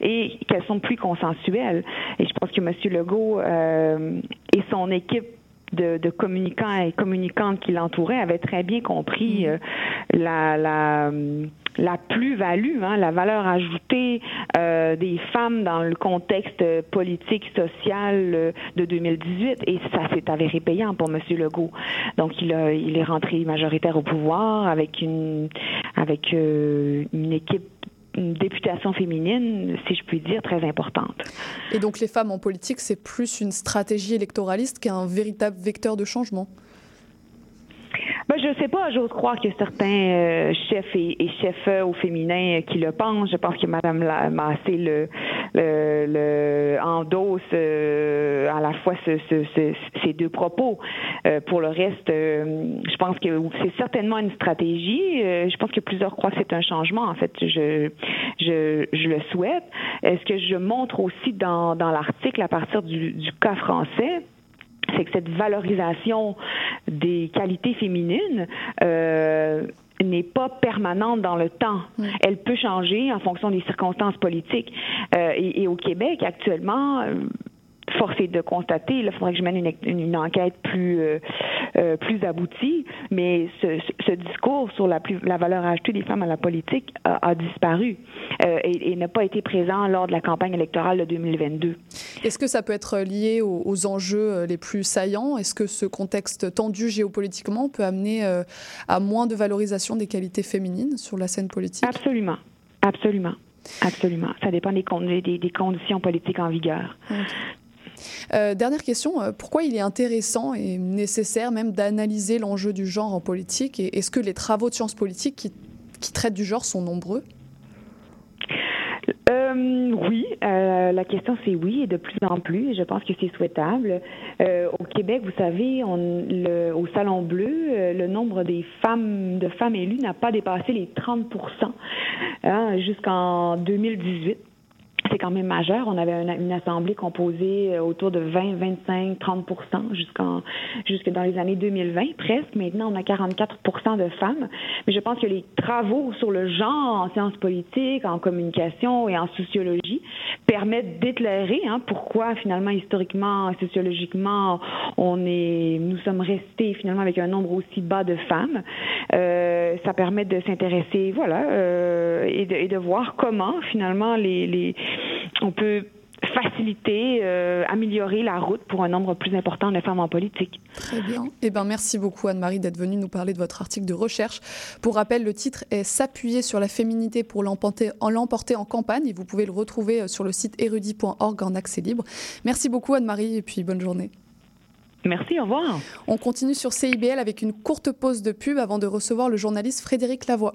et qu'elles sont plus consensuelles. Je pense que M. Legault euh, et son équipe de, de, communicants et communicantes qui l'entouraient avaient très bien compris euh, la, la, la plus-value, hein, la valeur ajoutée euh, des femmes dans le contexte politique, social euh, de 2018. Et ça s'est avéré payant pour M. Legault. Donc, il, a, il est rentré majoritaire au pouvoir avec une, avec euh, une équipe une députation féminine, si je puis dire, très importante. Et donc les femmes en politique, c'est plus une stratégie électoraliste qu'un véritable vecteur de changement? Ben, je sais pas, j'ose croire que certains euh, chefs et, et, chefs au féminin qui le pensent. Je pense que Mme Massé le, le, le endosse euh, à la fois ce, ce, ce, ces deux propos. Euh, pour le reste, euh, je pense que c'est certainement une stratégie. Euh, je pense que plusieurs croient que c'est un changement. En fait, je, je, je le souhaite. Est-ce que je montre aussi dans, dans l'article à partir du, du cas français? C'est que cette valorisation des qualités féminines euh, n'est pas permanente dans le temps. Mm. Elle peut changer en fonction des circonstances politiques. Euh, et, et, au Québec, actuellement, euh, force est de constater, il faudrait que je mène une, une, une enquête plus euh, euh, plus aboutie, mais ce, ce, discours sur la, plus, la valeur ajoutée des femmes à la politique a, a disparu euh, et, et n'a pas été présent lors de la campagne électorale de 2022. Est-ce que ça peut être lié aux, aux enjeux les plus saillants? Est-ce que ce contexte tendu géopolitiquement peut amener à moins de valorisation des qualités féminines sur la scène politique? Absolument, absolument. Absolument. Ça dépend des, des, des conditions politiques en vigueur. Okay. Euh, dernière question, euh, pourquoi il est intéressant et nécessaire même d'analyser l'enjeu du genre en politique est-ce que les travaux de sciences politiques qui, traitent du genre sont nombreux? Euh, oui, la question c'est oui et de plus en plus. Je pense que c'est souhaitable. Au Québec, vous savez, au Salon Bleu, le nombre des femmes de femmes élues n'a pas dépassé les 30% hein, jusqu'en 2018 c'est quand même majeur. On avait une, assemblée composée euh, autour de 20, 25, 30% jusqu'en jusque dans les années 2020 presque. Maintenant, on a 44% de femmes. Mais je pense que les travaux sur le genre en sciences politiques, en communication et en sociologie permettent d'éclairer hein, pourquoi finalement historiquement, sociologiquement, on est, nous sommes restés finalement avec un nombre aussi bas de femmes. Euh, ça permet de s'intéresser, voilà, euh, et, de, et de voir comment finalement les, les on peut faciliter, euh, améliorer la route pour un nombre plus important de femmes en politique. Très bien. Eh ben, merci beaucoup Anne-Marie d'être venue nous parler de votre article de recherche. Pour rappel, le titre est S'appuyer sur la féminité pour l'emporter en, en campagne et vous pouvez le retrouver euh, sur le site érudit.org en accès libre. Merci beaucoup Anne-Marie et puis bonne journée. Merci, au revoir. On continue sur CIBL avec une courte pause de pub avant de recevoir le journaliste Frédéric Lavoie.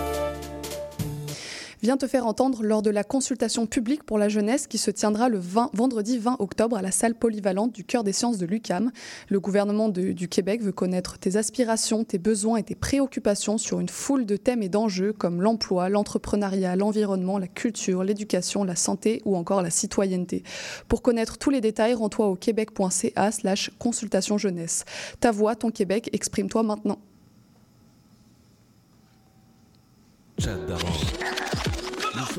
Vient te faire entendre lors de la consultation publique pour la jeunesse qui se tiendra le 20, vendredi 20 octobre à la salle polyvalente du Cœur des sciences de l'UCAM. Le gouvernement du Québec veut connaître tes aspirations, tes besoins et tes préoccupations sur une foule de thèmes et d'enjeux comme l'emploi, l'entrepreneuriat, l'environnement, la culture, l'éducation, la santé ou encore la citoyenneté. Pour connaître tous les détails, rends-toi au québec.ca slash consultation jeunesse. Ta voix, ton Québec, exprime-toi maintenant.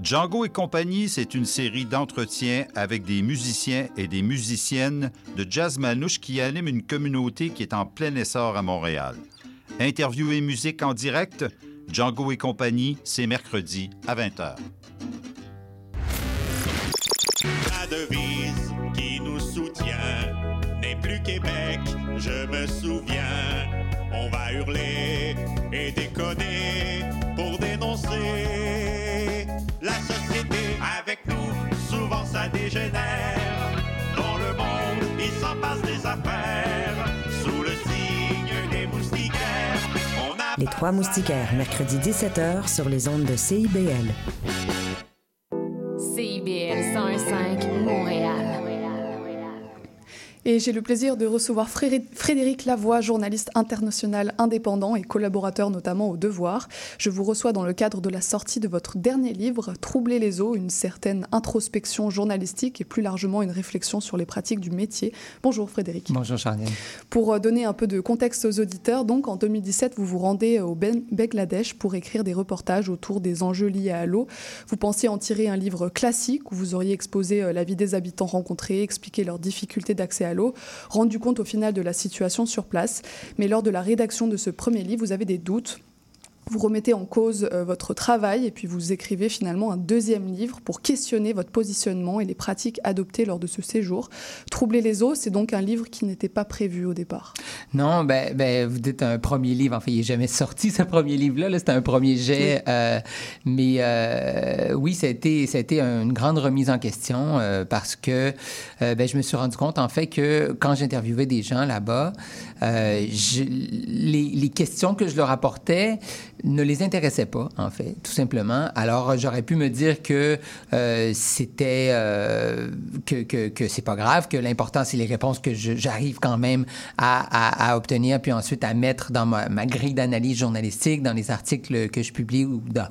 Django et compagnie, c'est une série d'entretiens avec des musiciens et des musiciennes de jazz manouche qui animent une communauté qui est en plein essor à Montréal. Interview et musique en direct, Django et compagnie, c'est mercredi à 20h. La devise qui nous soutient n'est plus Québec, je me souviens. On va hurler et déconner pour dénoncer avec nous. Souvent ça dégénère. Dans le monde, il s'en passe des affaires. Sous le signe des moustiquaires, on a Les Trois Moustiquaires, mercredi 17h sur les ondes de CIBL. CIBL Et j'ai le plaisir de recevoir Fré- Frédéric Lavoie, journaliste international indépendant et collaborateur notamment au Devoir. Je vous reçois dans le cadre de la sortie de votre dernier livre, Troubler les eaux, une certaine introspection journalistique et plus largement une réflexion sur les pratiques du métier. Bonjour Frédéric. Bonjour Charlène. Pour euh, donner un peu de contexte aux auditeurs, donc en 2017, vous vous rendez au Ben- Bangladesh pour écrire des reportages autour des enjeux liés à l'eau. Vous pensiez en tirer un livre classique où vous auriez exposé euh, la vie des habitants rencontrés, expliqué leurs difficultés d'accès à l'eau, rendu compte au final de la situation sur place. Mais lors de la rédaction de ce premier livre, vous avez des doutes. Vous remettez en cause euh, votre travail et puis vous écrivez finalement un deuxième livre pour questionner votre positionnement et les pratiques adoptées lors de ce séjour. Troubler les eaux, c'est donc un livre qui n'était pas prévu au départ. Non, ben, ben, vous dites un premier livre. En fait, il n'est jamais sorti, ce premier livre-là. Là, C'était un premier jet. euh, mais euh, oui, ça a, été, ça a été une grande remise en question euh, parce que euh, ben, je me suis rendu compte, en fait, que quand j'interviewais des gens là-bas, les questions que je leur apportais ne les intéressaient pas, en fait, tout simplement. Alors, j'aurais pu me dire que euh, c'était... euh, que, que, que c'est pas grave, que l'important, c'est les réponses que j'arrive quand même à, à, obtenir, puis ensuite à mettre dans ma, grille d'analyse journalistique, dans les articles que je publie ou dans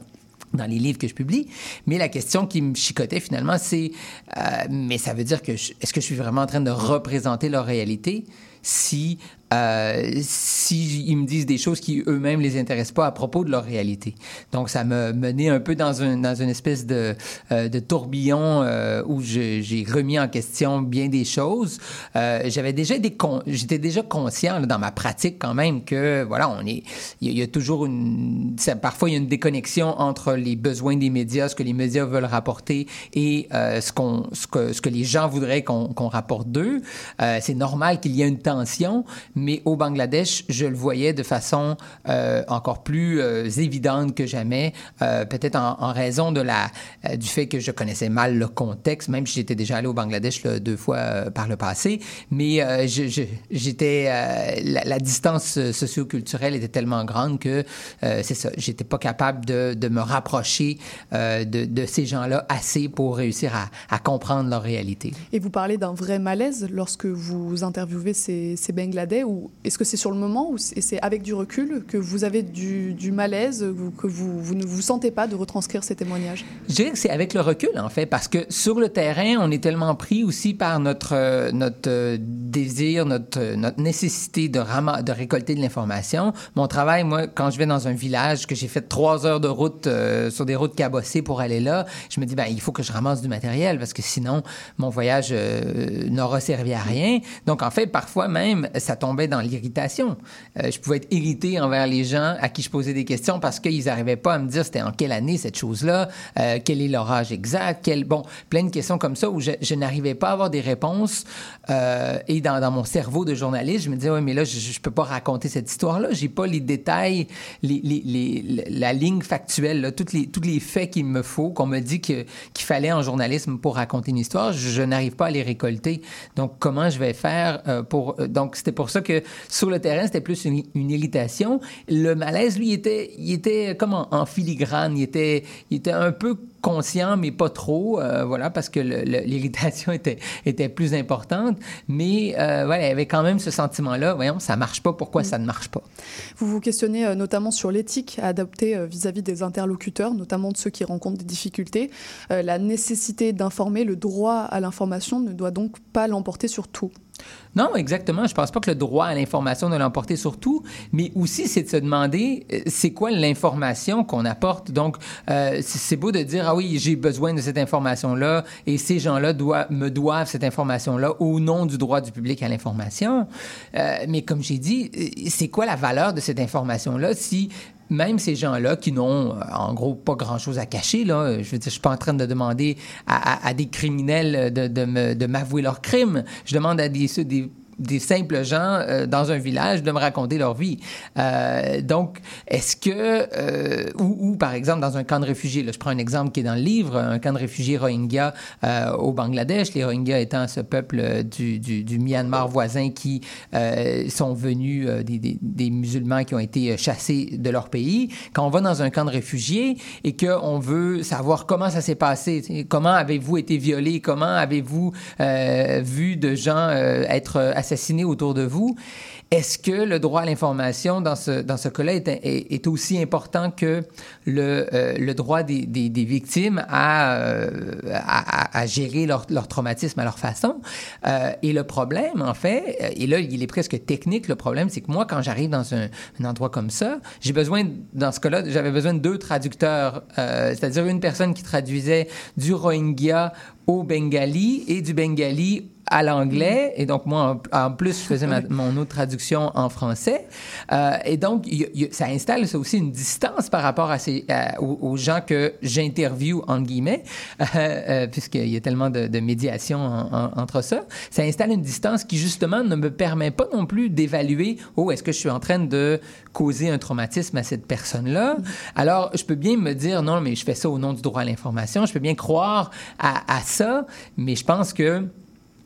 dans les livres que je publie. Mais la question qui me chicotait finalement, c'est euh, mais ça veut dire que est-ce que je suis vraiment en train de représenter leur réalité si euh, si ils me disent des choses qui eux-mêmes les intéressent pas à propos de leur réalité. Donc ça me menait un peu dans un dans une espèce de euh, de tourbillon euh, où j'ai remis en question bien des choses. Euh, J'avais déjà des con- j'étais déjà conscient là, dans ma pratique quand même que voilà on est il y, a- toujours une parfois il y a une déconnexion entre les besoins des médias, ce que les médias veulent rapporter et euh, ce qu'on ce que ce que les gens voudraient qu'on qu'on rapporte d'eux. Euh, C'est normal qu'il y ait une tension, mais au Bangladesh, je le voyais de façon euh, encore plus euh, évidente que jamais, euh, peut-être en, en raison de la, euh, du fait que je connaissais mal le contexte, même si j'étais déjà allé au Bangladesh là, deux fois euh, par le passé, mais euh, j'étais la, la distance socioculturelle était tellement grande que c'est ça, j'étais pas capable de, de me rapprocher de, de ces gens-là assez pour réussir à, à comprendre leur réalité. Et vous parlez d'un vrai malaise lorsque vous interviewez ces, ces Bangladais ou est-ce que c'est sur le moment ou c'est avec du recul que vous avez du, du malaise, que vous, ne vous sentez pas de retranscrire ces témoignages? Je dirais que c'est avec le recul, en fait, parce que sur le terrain, on est tellement pris aussi par notre, euh, euh, désir, notre, euh, notre nécessité de, rama- de récolter de l'information. Mon travail, moi, quand je vais dans un village, que j'ai fait trois heures de route sur des routes cabossées pour aller là, je me dis, ben, il faut que je ramasse du matériel, parce que sinon, mon voyage euh, n'aura servi à rien. Donc, en fait, parfois même, ça tombait dans l'irritation. Euh, je pouvais être irrité envers les gens à qui je posais des questions parce qu'ils n'arrivaient pas à me dire c'était en quelle année cette chose-là, euh, quel est l'orage exact, quel... bon, plein de questions comme ça où je, n'arrivais pas à avoir des réponses. Euh, et dans, mon cerveau de journaliste, je me disais, ouais, mais là, je ne peux pas raconter cette histoire-là. J'ai pas les détails, la ligne factuelle, là, tous les, tous les faits qu'il me faut, qu'on me dit qu'il fallait en journalisme pour raconter une histoire. Je, je n'arrive pas à les récolter. Donc, comment je vais faire pour... Donc, c'était pour ça que sur le terrain, c'était plus une, une, irritation. Le malaise, lui, était, il était comme en, en filigrane. Il était, il était un peu conscient, mais pas trop, euh, voilà, parce que l'irritation était, était plus importante. Mais euh, voilà, il y avait quand même ce sentiment-là, voyons, ça marche pas, pourquoi ça ne marche pas? Vous vous questionnez euh, notamment sur l'éthique à adopter vis-à-vis des interlocuteurs, notamment de ceux qui rencontrent des difficultés. La nécessité d'informer, le droit à l'information ne doit donc pas l'emporter sur tout. Non, exactement. Je pense pas que le droit à l'information doit l'emporter sur tout, mais aussi c'est de se demander euh, c'est quoi l'information qu'on apporte? Donc, euh, c'est beau de dire ah oui j'ai besoin de cette information là et ces gens-là me doivent cette information là au nom du droit du public à l'information. Euh, mais comme j'ai dit, c'est quoi la valeur de cette information là si même ces gens-là qui n'ont en gros pas grand-chose à cacher, là, je veux dire, je suis pas en train de demander à, des criminels de, de m'avouer leurs crimes. Je demande à des, des des simples gens euh, dans un village de me raconter leur vie. Euh, donc, est-ce que, euh, ou, ou, par exemple dans un camp de réfugiés, là, je prends un exemple qui est dans le livre, un camp de réfugiés Rohingya euh, au Bangladesh, les Rohingyas étant ce peuple du, du, du Myanmar voisin qui sont venus des, des, musulmans qui ont été chassés de leur pays. Quand on va dans un camp de réfugiés et qu'on veut savoir comment ça s'est passé, comment avez-vous été violé, comment avez-vous vu de gens être assassinés autour de vous. Est-ce que le droit à l'information dans ce, dans ce cas-là est, est, aussi important que le, euh, le droit des, des, des victimes à, euh, à, à, gérer leur, leur, traumatisme à leur façon? Euh, et le problème, en fait, et là, il est presque technique, le problème, c'est que moi, quand j'arrive dans un, un, endroit comme ça, j'ai besoin, dans ce cas-là, j'avais besoin de deux traducteurs, c'est-à-dire une personne qui traduisait du Rohingya au bengali et du bengali à l'anglais. Et donc, moi, en, plus, je faisais mon autre traduction en français. Euh, et donc, ça installe ça aussi une distance par rapport à ces, aux, gens que j'interviewe, en guillemets, euh, euh, puisqu'il y a tellement de, de médiation en, en, entre ça. Ça installe une distance qui, justement, ne me permet pas non plus d'évaluer, oh, est-ce que je suis en train de causer un traumatisme à cette personne-là? Alors, je peux bien me dire, non, mais je fais ça au nom du droit à l'information. Je peux bien croire à, à mais je pense que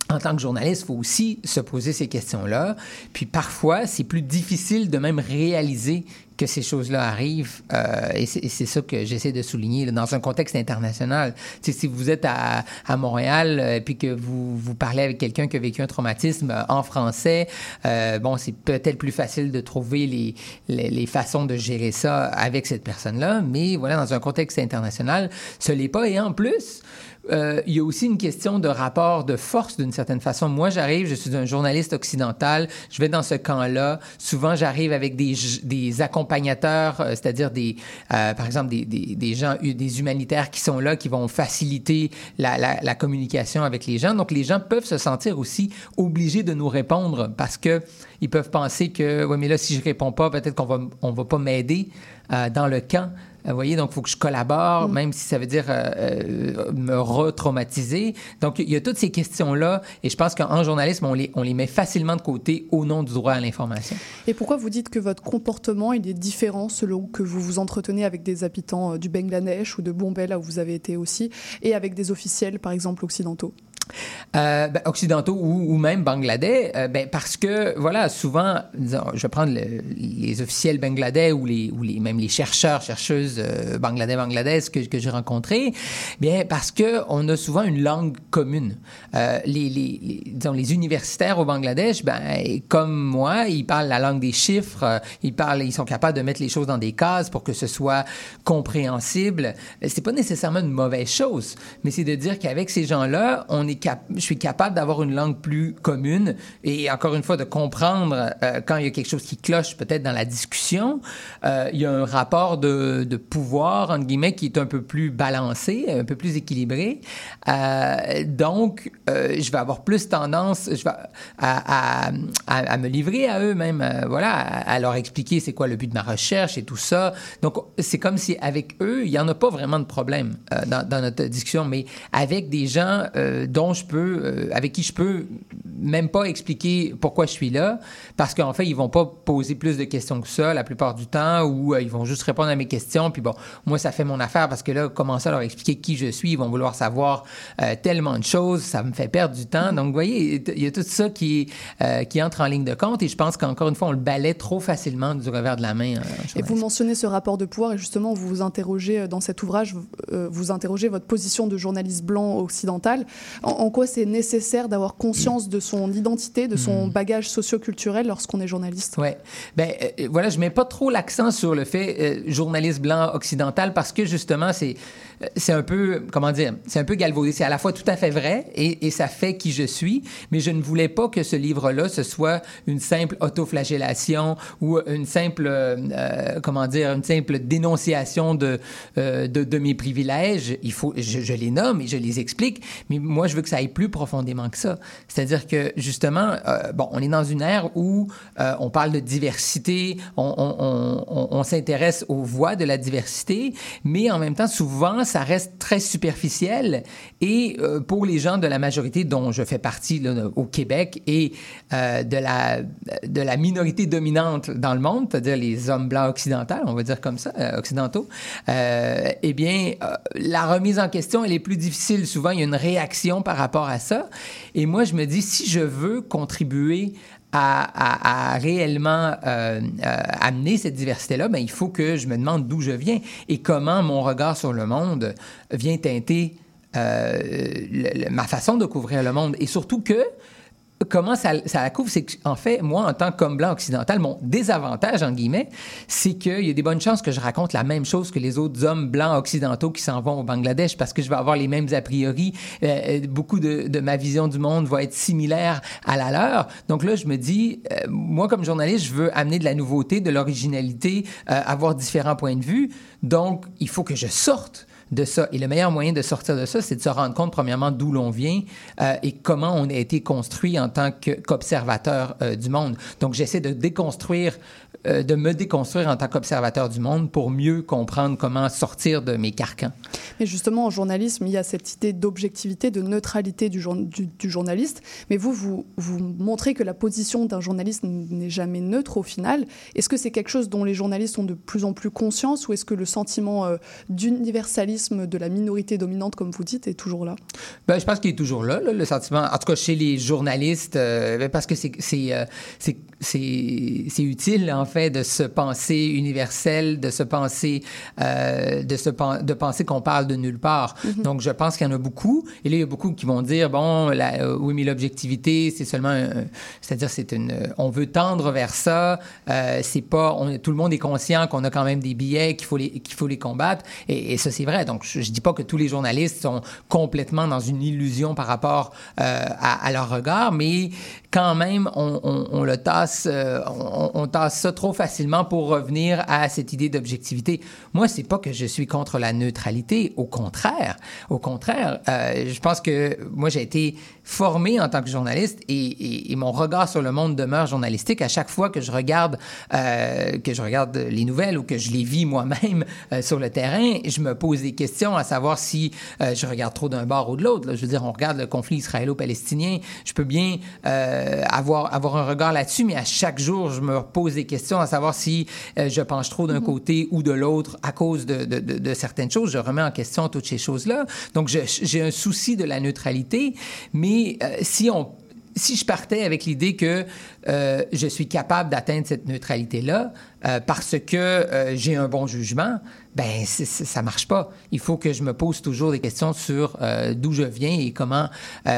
en tant que journaliste, il faut aussi se poser ces questions-là. Puis parfois, c'est plus difficile de même réaliser que ces choses-là arrivent. Euh, et c'est ça que j'essaie de souligner là, dans un contexte international. T'sais, si vous êtes à, à Montréal et euh, puis que vous, vous parlez avec quelqu'un qui a vécu un traumatisme en français, euh, bon, c'est peut-être plus facile de trouver les, les, les, façons de gérer ça avec cette personne-là. Mais voilà, dans un contexte international, ce n'est pas. Et en plus, euh, il y a aussi une question de rapport de force d'une certaine façon. Moi, j'arrive, je suis un journaliste occidental, je vais dans ce camp-là. Souvent, j'arrive avec des, des euh, c'est-à-dire des, euh, par exemple, des, gens, des humanitaires qui sont là, qui vont faciliter la, communication avec les gens. Donc, les gens peuvent se sentir aussi obligés de nous répondre parce que ils peuvent penser que, oui, mais là, si je réponds pas, peut-être qu'on va, on va pas m'aider euh, dans le camp. Vous voyez, donc il faut que je collabore, mm. même si ça veut dire euh, euh, me retraumatiser. Donc, il y a toutes ces questions-là, et je pense qu'en journalisme, on les, on les met facilement de côté au nom du droit à l'information. Et pourquoi vous dites que votre comportement il est différent selon que vous vous entretenez avec des habitants du Bangladesh ou de Bombay, là où vous avez été aussi, et avec des officiels, par exemple, occidentaux? Euh, ben, occidentaux ou, ou, même bangladais, euh, ben, parce que, voilà, souvent, disons, je vais prendre le, les officiels bangladais ou, les, ou les, même les chercheurs, chercheuses euh, bangladais, bangladaises que, que j'ai rencontrés, bien, parce que on a souvent une langue commune. Euh, les, les, les, disons, les universitaires au Bangladesh, ben, comme moi, ils parlent la langue des chiffres, euh, ils parlent, ils sont capables de mettre les choses dans des cases pour que ce soit compréhensible. C'est pas nécessairement une mauvaise chose, mais c'est de dire qu'avec ces gens-là, on est je suis capable d'avoir une langue plus commune et encore une fois de comprendre euh, quand il y a quelque chose qui cloche peut-être dans la discussion. Euh, il y a un rapport de, de, pouvoir, entre guillemets, qui est un peu plus balancé, un peu plus équilibré. Euh, donc, euh, je vais avoir plus tendance je vais, à, à, à, me livrer à eux même, voilà, à, leur expliquer c'est quoi le but de ma recherche et tout ça. Donc, c'est comme si avec eux, il n'y en a pas vraiment de problème dans, dans, notre discussion, mais avec des gens dont je peux, avec qui je peux même pas expliquer pourquoi je suis là, parce qu'en fait, ils vont pas poser plus de questions que ça la plupart du temps, ou euh, ils vont juste répondre à mes questions, puis bon, moi, ça fait mon affaire, parce que là, commencer à leur expliquer qui je suis, ils vont vouloir savoir euh, tellement de choses, ça me fait perdre du temps. Donc, vous voyez, il y a tout ça qui, euh, qui entre en ligne de compte, et je pense qu'encore une fois, on le balaie trop facilement du revers de la main. et vous mentionnez ce rapport de pouvoir, et justement, vous vous interrogez dans cet ouvrage, vous interrogez votre position de journaliste blanc occidental. En, en quoi c'est nécessaire d'avoir conscience de son identité, de son hmm. bagage socioculturel lorsqu'on est journaliste. Oui. Ben euh, voilà, je mets pas trop l'accent sur le fait euh, journaliste blanc occidental parce que justement c'est c'est un peu, comment dire, c'est un peu galvaudé. C'est à la fois tout à fait vrai et, et, ça fait qui je suis, mais je ne voulais pas que ce livre-là, ce soit une simple autoflagellation ou une simple, euh, comment dire, une simple dénonciation de, euh, de, de, mes privilèges. Il faut, je, je, les nomme et je les explique, mais moi, je veux que ça aille plus profondément que ça. C'est-à-dire que, justement, euh, bon, on est dans une ère où euh, on parle de diversité, on, s'intéresse aux voix de la diversité, mais en même temps, souvent, ça reste très superficiel. Et euh, pour les gens de la majorité dont je fais partie au Québec et de, la, de la minorité dominante dans le monde, c'est-à-dire les hommes blancs occidentaux, on va dire comme ça, occidentaux, eh bien, la remise en question, elle est plus difficile. Souvent, il y a une réaction par rapport à ça. Et moi, je me dis, si je veux contribuer à, réellement euh, euh, amener cette diversité-là, ben, il faut que je me demande d'où je viens et comment mon regard sur le monde vient teinter euh, ma façon de couvrir le monde. Et surtout que comment ça, ça la couvre, c'est qu'en fait, moi, en tant qu'homme blanc occidental, mon désavantage, en guillemets, c'est qu'il y a des bonnes chances que je raconte la même chose que les autres hommes blancs occidentaux qui s'en vont au Bangladesh parce que je vais avoir les mêmes a priori. Euh, beaucoup de, de, ma vision du monde va être similaire à la leur. Donc là, je me dis, euh, moi, comme journaliste, je veux amener de la nouveauté, de l'originalité, euh, avoir différents points de vue. Donc, il faut que je sorte de ça. Et le meilleur moyen de sortir de ça, c'est de se rendre compte, premièrement, d'où l'on vient euh, et comment on a été construit en tant qu'observateur euh, du monde. Donc, j'essaie de déconstruire euh, de me déconstruire en tant qu'observateur du monde pour mieux comprendre comment sortir de mes carcans. Mais justement, en journalisme, il y a cette idée d'objectivité, de neutralité du, du, du, journaliste. Mais vous, vous, vous montrez que la position d'un journaliste n'est jamais neutre au final. Est-ce que c'est quelque chose dont les journalistes ont de plus en plus conscience ou est-ce que le sentiment euh, d'universalisme de la minorité dominante, comme vous dites, est toujours là? Ben, Je pense qu'il est toujours là, là, le sentiment, en tout cas chez les journalistes, euh, parce que c'est euh, utile, en fait, de se penser universel, de se penser, euh, de, se de penser qu'on parle de nulle part. Mm -hmm. Donc, je pense qu'il y en a beaucoup. Et là, il y a beaucoup qui vont dire, bon, la, euh, oui, mais l'objectivité, c'est seulement, c'est-à-dire, c'est une, on veut tendre vers ça. Euh, c'est pas, on, tout le monde est conscient qu'on a quand même des billets, qu'il faut les, qu'il faut les combattre. Et, et ça, c'est vrai. Donc, je, je dis pas que tous les journalistes sont complètement dans une illusion par rapport euh, à, à, leur regard, mais quand même, on, on, on le tasse, euh, on, on tasse ça trop facilement pour revenir à cette idée d'objectivité. Moi, c'est pas que je suis contre la neutralité, au contraire. Au contraire, euh, je pense que moi, j'ai été formé en tant que journaliste et, et, et, mon regard sur le monde demeure journalistique à chaque fois que je regarde euh, que je regarde les nouvelles ou que je les vis moi-même euh, sur le terrain. Je me pose des questions à savoir si euh, je regarde trop d'un bord ou de l'autre. Je veux dire, on regarde le conflit israélo-palestinien. Je peux bien euh, avoir avoir un regard là-dessus, mais à chaque jour, je me pose des questions à savoir si euh, je penche trop d'un mmh. côté ou de l'autre à cause de, de, de, de, certaines choses. Je remets en question toutes ces choses-là. Donc, j'ai un souci de la neutralité, mais euh, si on si je partais avec l'idée que euh, je suis capable d'atteindre cette neutralité-là euh, parce que euh, j'ai un bon jugement, ben c est, c est, ça marche pas. Il faut que je me pose toujours des questions sur d'où je viens et comment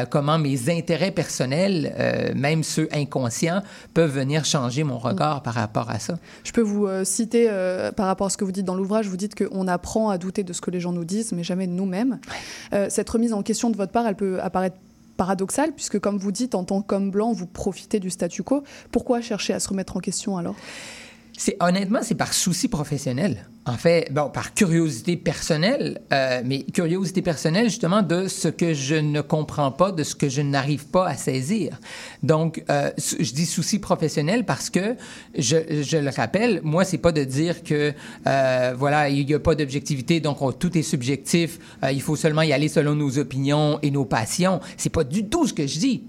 comment mes intérêts personnels, même ceux inconscients, peuvent venir changer mon regard mmh. par rapport à ça. Je peux vous citer par rapport à ce que vous dites dans l'ouvrage. Vous dites qu'on apprend à douter de ce que les gens nous disent, mais jamais de nous-mêmes. cette remise en question de votre part, elle peut apparaître paradoxal, puisque comme vous dites, en tant qu'homme blanc, vous profitez du statu quo. Pourquoi chercher à se remettre en question alors? C'est honnêtement, c'est par souci professionnel. En fait, bon, par curiosité personnelle, euh, mais curiosité personnelle justement de ce que je ne comprends pas, de ce que je n'arrive pas à saisir. Donc, euh, je dis souci professionnel parce que je, je le rappelle, moi, c'est pas de dire que euh, voilà, il n'y a pas d'objectivité, donc tout est subjectif. Il faut seulement y aller selon nos opinions et nos passions. C'est pas du tout ce que je dis.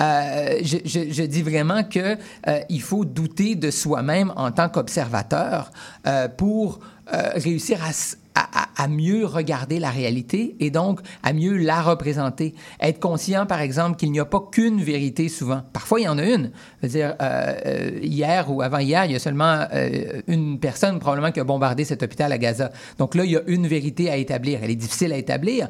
Euh, je, dis vraiment que euh, il faut douter de soi-même en tant qu'observateur euh, pour réussir à, mieux regarder la réalité et donc à mieux la représenter. Être conscient, par exemple, qu'il n'y a pas qu'une vérité souvent. Parfois, il y en a une. Je veux dire, hier ou avant-hier, il y a seulement une personne probablement qui a bombardé cet hôpital à Gaza. Donc là, il y a une vérité à établir. Elle est difficile à établir,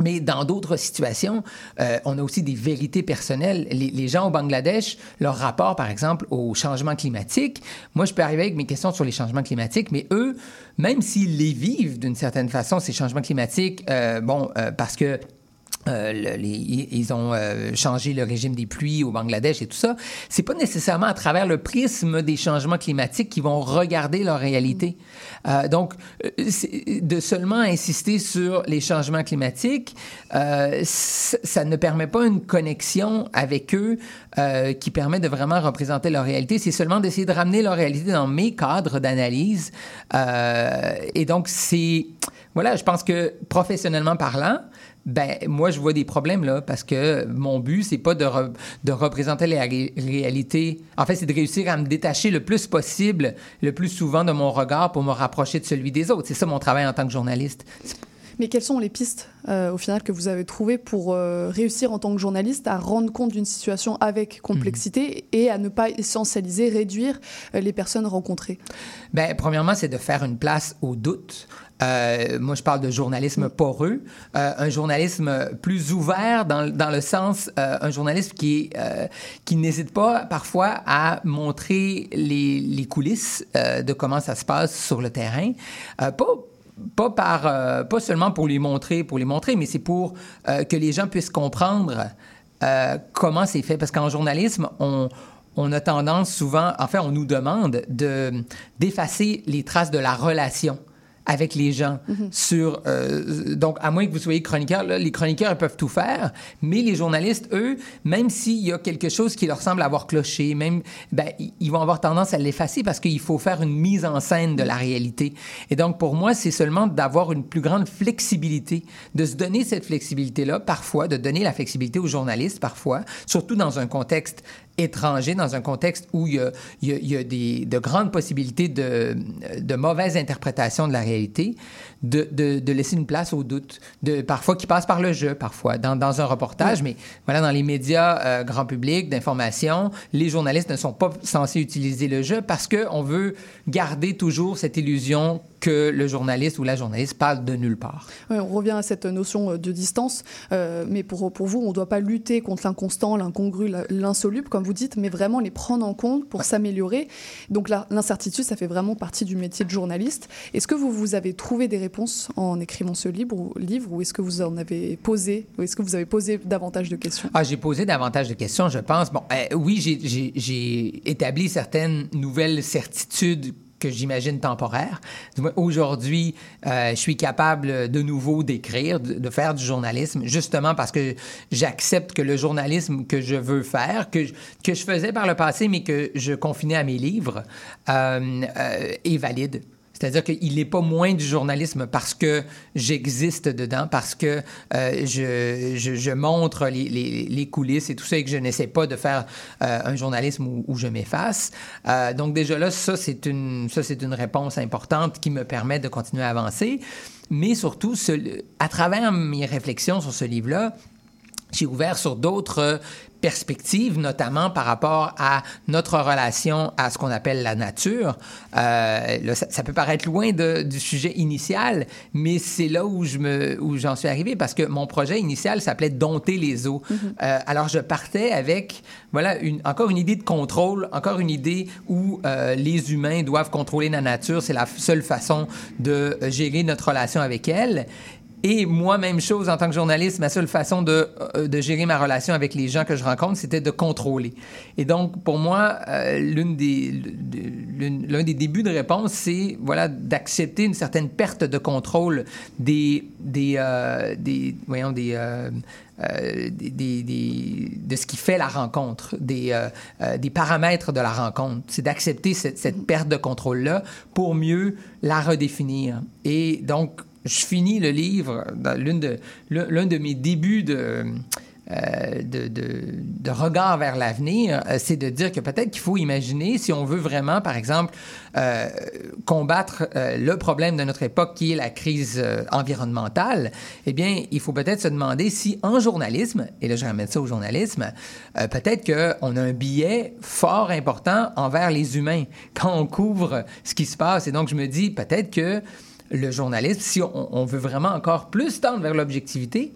mais dans d'autres situations, euh, on a aussi des vérités personnelles. Les, gens au Bangladesh, leur rapport, par exemple, au changement climatique, moi, je peux arriver avec mes questions sur les changements climatiques, mais eux, même s'ils les vivent d'une certaine façon, ces changements climatiques, euh, bon, euh, parce que euh, le, les, ils ont euh, changé le régime des pluies au Bangladesh et tout ça. C'est pas nécessairement à travers le prisme des changements climatiques qu'ils vont regarder leur réalité. Euh, donc, de seulement insister sur les changements climatiques, euh, ça ne permet pas une connexion avec eux euh, qui permet de vraiment représenter leur réalité. C'est seulement d'essayer de ramener leur réalité dans mes cadres d'analyse. et donc, c'est voilà, je pense que professionnellement parlant, ben moi je vois des problèmes là parce que mon but c'est pas de, re, de représenter la ré réalité. En fait, c'est de réussir à me détacher le plus possible, le plus souvent de mon regard pour me rapprocher de celui des autres. C'est ça mon travail en tant que journaliste. Mais quelles sont les pistes, euh, au final, que vous avez trouvées pour euh, réussir en tant que journaliste à rendre compte d'une situation avec complexité mmh. et à ne pas essentialiser, réduire euh, les personnes rencontrées? Ben, premièrement, c'est de faire une place au doute. Euh, moi, je parle de journalisme poreux, euh, un journalisme plus ouvert dans, dans le sens, euh, un journalisme qui, qui n'hésite pas parfois à montrer les, les coulisses de comment ça se passe sur le terrain. pas pas par euh, pas seulement pour les montrer pour les montrer mais c'est pour euh, que les gens puissent comprendre euh, comment c'est fait. Parce qu'en journalisme on on a tendance souvent en fait on nous demande de d'effacer les traces de la relation avec les gens mm -hmm. sur euh, donc à moins que vous soyez chroniqueur là, les chroniqueurs peuvent tout faire mais les journalistes eux même s'il y a quelque chose qui leur semble avoir cloché même ben ils vont avoir tendance à l'effacer parce qu'il faut faire une mise en scène de la réalité et donc pour moi c'est seulement d'avoir une plus grande flexibilité de se donner cette flexibilité là parfois de donner la flexibilité aux journalistes parfois surtout dans un contexte étranger dans un contexte où il y a, il y a, des, de grandes possibilités de, de mauvaise interprétation de la réalité, de, de, de, laisser une place au doute, de, parfois qui passe par le jeu, parfois, dans, dans un reportage, oui. mais voilà, dans les médias euh, grand public, d'information, les journalistes ne sont pas censés utiliser le jeu parce qu'on veut garder toujours cette illusion que le journaliste ou la journaliste parle de nulle part. Oui, on revient à cette notion de distance, euh, mais pour, pour vous, on ne doit pas lutter contre l'inconstant, l'incongru, l'insoluble, comme vous dites, mais vraiment les prendre en compte pour ouais. s'améliorer. Donc l'incertitude, ça fait vraiment partie du métier de journaliste. Est-ce que vous, vous avez trouvé des réponses en écrivant ce livre ou, livre, ou est-ce que vous en avez posé, ou est-ce que vous avez posé davantage de questions? Ah, J'ai posé davantage de questions, je pense. Bon, euh, oui, j'ai établi certaines nouvelles certitudes que j'imagine temporaire. Aujourd'hui, euh, je suis capable de nouveau d'écrire, de, faire du journalisme, justement parce que j'accepte que le journalisme que je veux faire, que, que je faisais par le passé, mais que je confinais à mes livres, euh, est valide. C'est-à-dire qu'il n'est pas moins du journalisme parce que j'existe dedans, parce que euh, je, je, je, montre les, les, les, coulisses et tout ça et que je n'essaie pas de faire euh, un journalisme où, où je m'efface. Euh, donc déjà là, ça c'est une, ça c'est une réponse importante qui me permet de continuer à avancer. Mais surtout, ce, à travers mes réflexions sur ce livre-là, j'ai ouvert sur d'autres perspectives, notamment par rapport à notre relation à ce qu'on appelle la nature. Euh, là, ça, ça, peut paraître loin de, du sujet initial, mais c'est là où je me, où j'en suis arrivé parce que mon projet initial s'appelait dompter les eaux. Mm -hmm. euh, alors je partais avec voilà une, encore une idée de contrôle, encore une idée où euh, les humains doivent contrôler la nature, c'est la seule façon de gérer notre relation avec elle. Et moi, même chose en tant que journaliste, ma seule façon de, euh, de gérer ma relation avec les gens que je rencontre, c'était de contrôler. Et donc, pour moi, euh, l'une des, l'un des débuts de réponse, c'est voilà, d'accepter une certaine perte de contrôle des, des, euh, des, voyons, des, euh, euh, des- des- de ce qui fait la rencontre, des, euh, des paramètres de la rencontre. C'est d'accepter cette, cette perte de contrôle-là pour mieux la redéfinir. Et donc, je finis le livre dans l'une de, l'un de mes débuts de, euh, de, de- de regard vers l'avenir, euh, c'est de dire que peut-être qu'il faut imaginer, si on veut vraiment, par exemple, euh, combattre le problème de notre époque qui est la crise environnementale, eh bien, il faut peut-être se demander si en journalisme, et là je ramène ça au journalisme, peut-être qu'on a un billet fort important envers les humains quand on couvre ce qui se passe. Et donc, je me dis peut-être que le journalisme, si on, on veut vraiment encore plus tendre vers l'objectivité,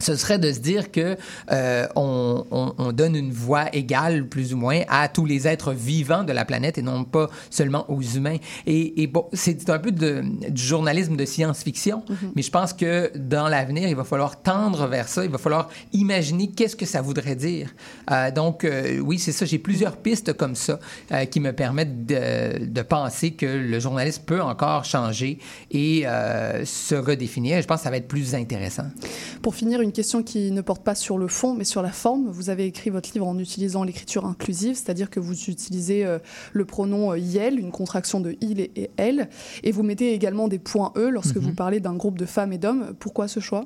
ce serait de se dire que euh, on, on- on donne une voix égale, plus ou moins, à tous les êtres vivants de la planète et non pas seulement aux humains. Et, et bon, c'est un peu de- du journalisme de science-fiction, mais je pense que dans l'avenir, il va falloir tendre vers ça. Il va falloir imaginer qu'est-ce que ça voudrait dire. Euh, donc, euh, oui, c'est ça. J'ai plusieurs pistes comme ça euh, qui me permettent de, de penser que le journalisme peut encore changer et euh, se redéfinir. Je pense que ça va être plus intéressant. Pour finir, une question qui ne porte pas sur le fond, mais sur la forme. Vous avez écrit votre livre en utilisant l'écriture inclusive, c'est-à-dire que vous utilisez euh, le pronom euh, IEL, une contraction de il et, elle, et vous mettez également des points E lorsque Mhm. vous parlez d'un groupe de femmes et d'hommes. Pourquoi ce choix?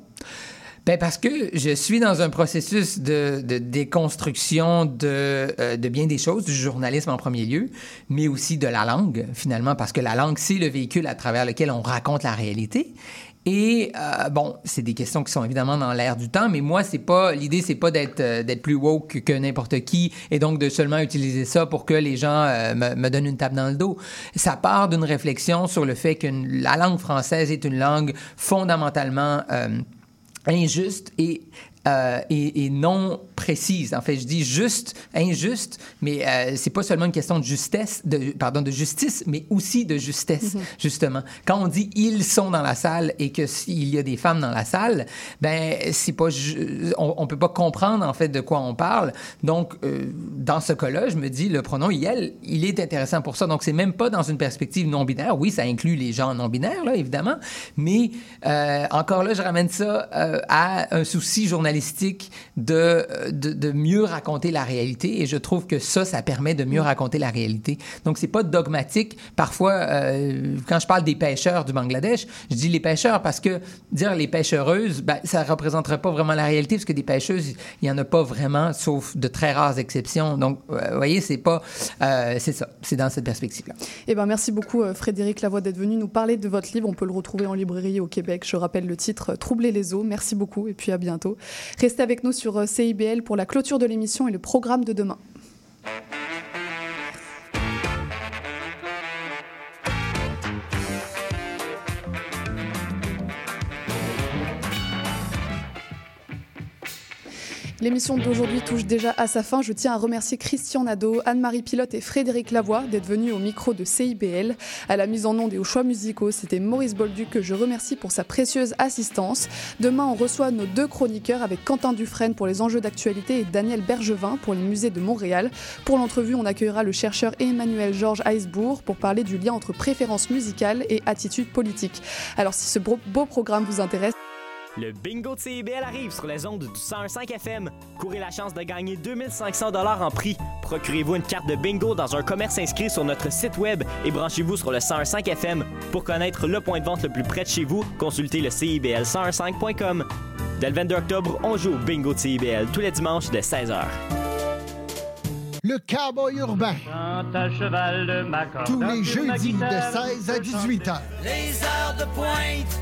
Ben parce que je suis dans un processus de, de déconstruction de, euh, de bien des choses, du journalisme en premier lieu, mais aussi de la langue, finalement, parce que la langue, c'est le véhicule à travers lequel on raconte la réalité. Et euh, bon, c'est des questions qui sont évidemment dans l'air du temps, mais moi, c'est pas l'idée, c'est pas d'être euh, d'être plus woke que n'importe qui et donc de seulement utiliser ça pour que les gens euh, me, me donnent une tape dans le dos. Ça part d'une réflexion sur le fait que la langue française est une langue fondamentalement euh, injuste et, euh, et, et non précise. En fait, je dis juste, injuste, mais euh, c'est pas seulement une question de justesse, de, pardon, de justice, mais aussi de justesse, justement. Quand on dit ils sont dans la salle et que s'il y a des femmes dans la salle, ben c'est pas, on, on peut pas comprendre en fait de quoi on parle. Donc, euh, dans ce cas-là, je me dis le pronom il, il est intéressant pour ça. Donc, c'est même pas dans une perspective non binaire. Oui, ça inclut les gens non binaires là, évidemment, mais euh, encore là, je ramène ça euh, à un souci journalistique de, de, de mieux raconter la réalité et je trouve que ça, ça permet de mieux raconter la réalité. Donc, c'est pas dogmatique. Parfois, euh, quand je parle des pêcheurs du Bangladesh, je dis les pêcheurs parce que dire les pêcheureuses, ben, ça représenterait pas vraiment la réalité parce que des pêcheuses, il y en a pas vraiment, sauf de très rares exceptions. Donc, euh, vous voyez, c'est pas, euh, c'est ça, c'est dans cette perspective-là. Eh ben, merci beaucoup euh, Frédéric Lavoie d'être venu nous parler de votre livre. On peut le retrouver en librairie au Québec. Je rappelle le titre euh, Troubler les eaux. Merci beaucoup et puis à bientôt. Restez avec nous sur euh, CIBL pour la clôture de l'émission et le programme de demain. L'émission d'aujourd'hui touche déjà à sa fin. Je tiens à remercier Christian Nadeau, Anne-Marie Pilote et Frédéric Lavoie d'être venus au micro de CIBL. À la mise en onde et aux choix musicaux, c'était Maurice Bolduc que je remercie pour sa précieuse assistance. Demain, on reçoit nos deux chroniqueurs avec Quentin Dufresne pour les enjeux d'actualité et Daniel Bergevin pour les musées de Montréal. Pour l'entrevue, on accueillera le chercheur Emmanuel Georges Heisbourg pour parler du lien entre préférence musicale et attitude politique. Alors si ce beau beau programme vous intéresse, Le bingo de CIBL arrive sur les ondes du 101.5 FM. Courez la chance de gagner 2500 dollars en prix. Procurez-vous une carte de bingo dans un commerce inscrit sur notre site web et branchez-vous sur le 101.5 FM. Pour connaître le point de vente le plus près de chez vous, consultez le CIBL101.5.com. Dès le 22 octobre, on joue au bingo de CIBL tous les dimanches de 16h. Le cowboy urbain. à cheval de Tous les jeudis de guitare, 16 à 18 heures. Les heures de pointe,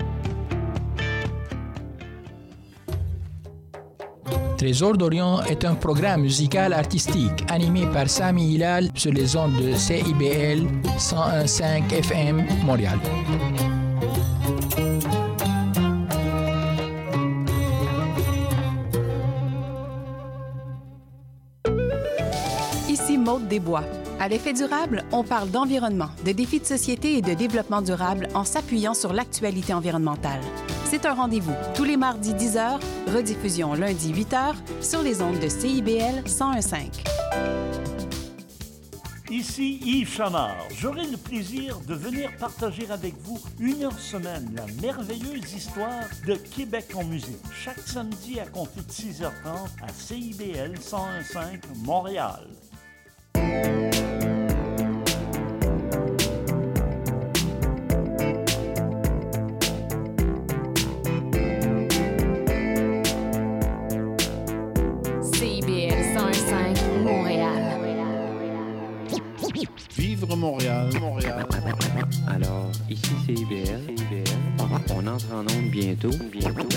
Trésor d'Orient est un programme musical artistique animé par Sami Hilal sur les ondes de CIBL 101.5 FM Montréal. Ici Maude Desbois. À l'effet durable, on parle d'environnement, de défis de société et de développement durable en s'appuyant sur l'actualité environnementale. C'est un rendez-vous tous les mardis 10h, rediffusion lundi 8h sur les ondes de CIBL 101.5. Ici Yves Chamard. J'aurai le plaisir de venir partager avec vous une heure semaine la merveilleuse histoire de Québec en musique. Chaque samedi à compter de 6h30 à CIBL 101.5 Montréal. Montréal, Montréal. Alors, ici c'est IBL. On, entre en onde bientôt. bientôt.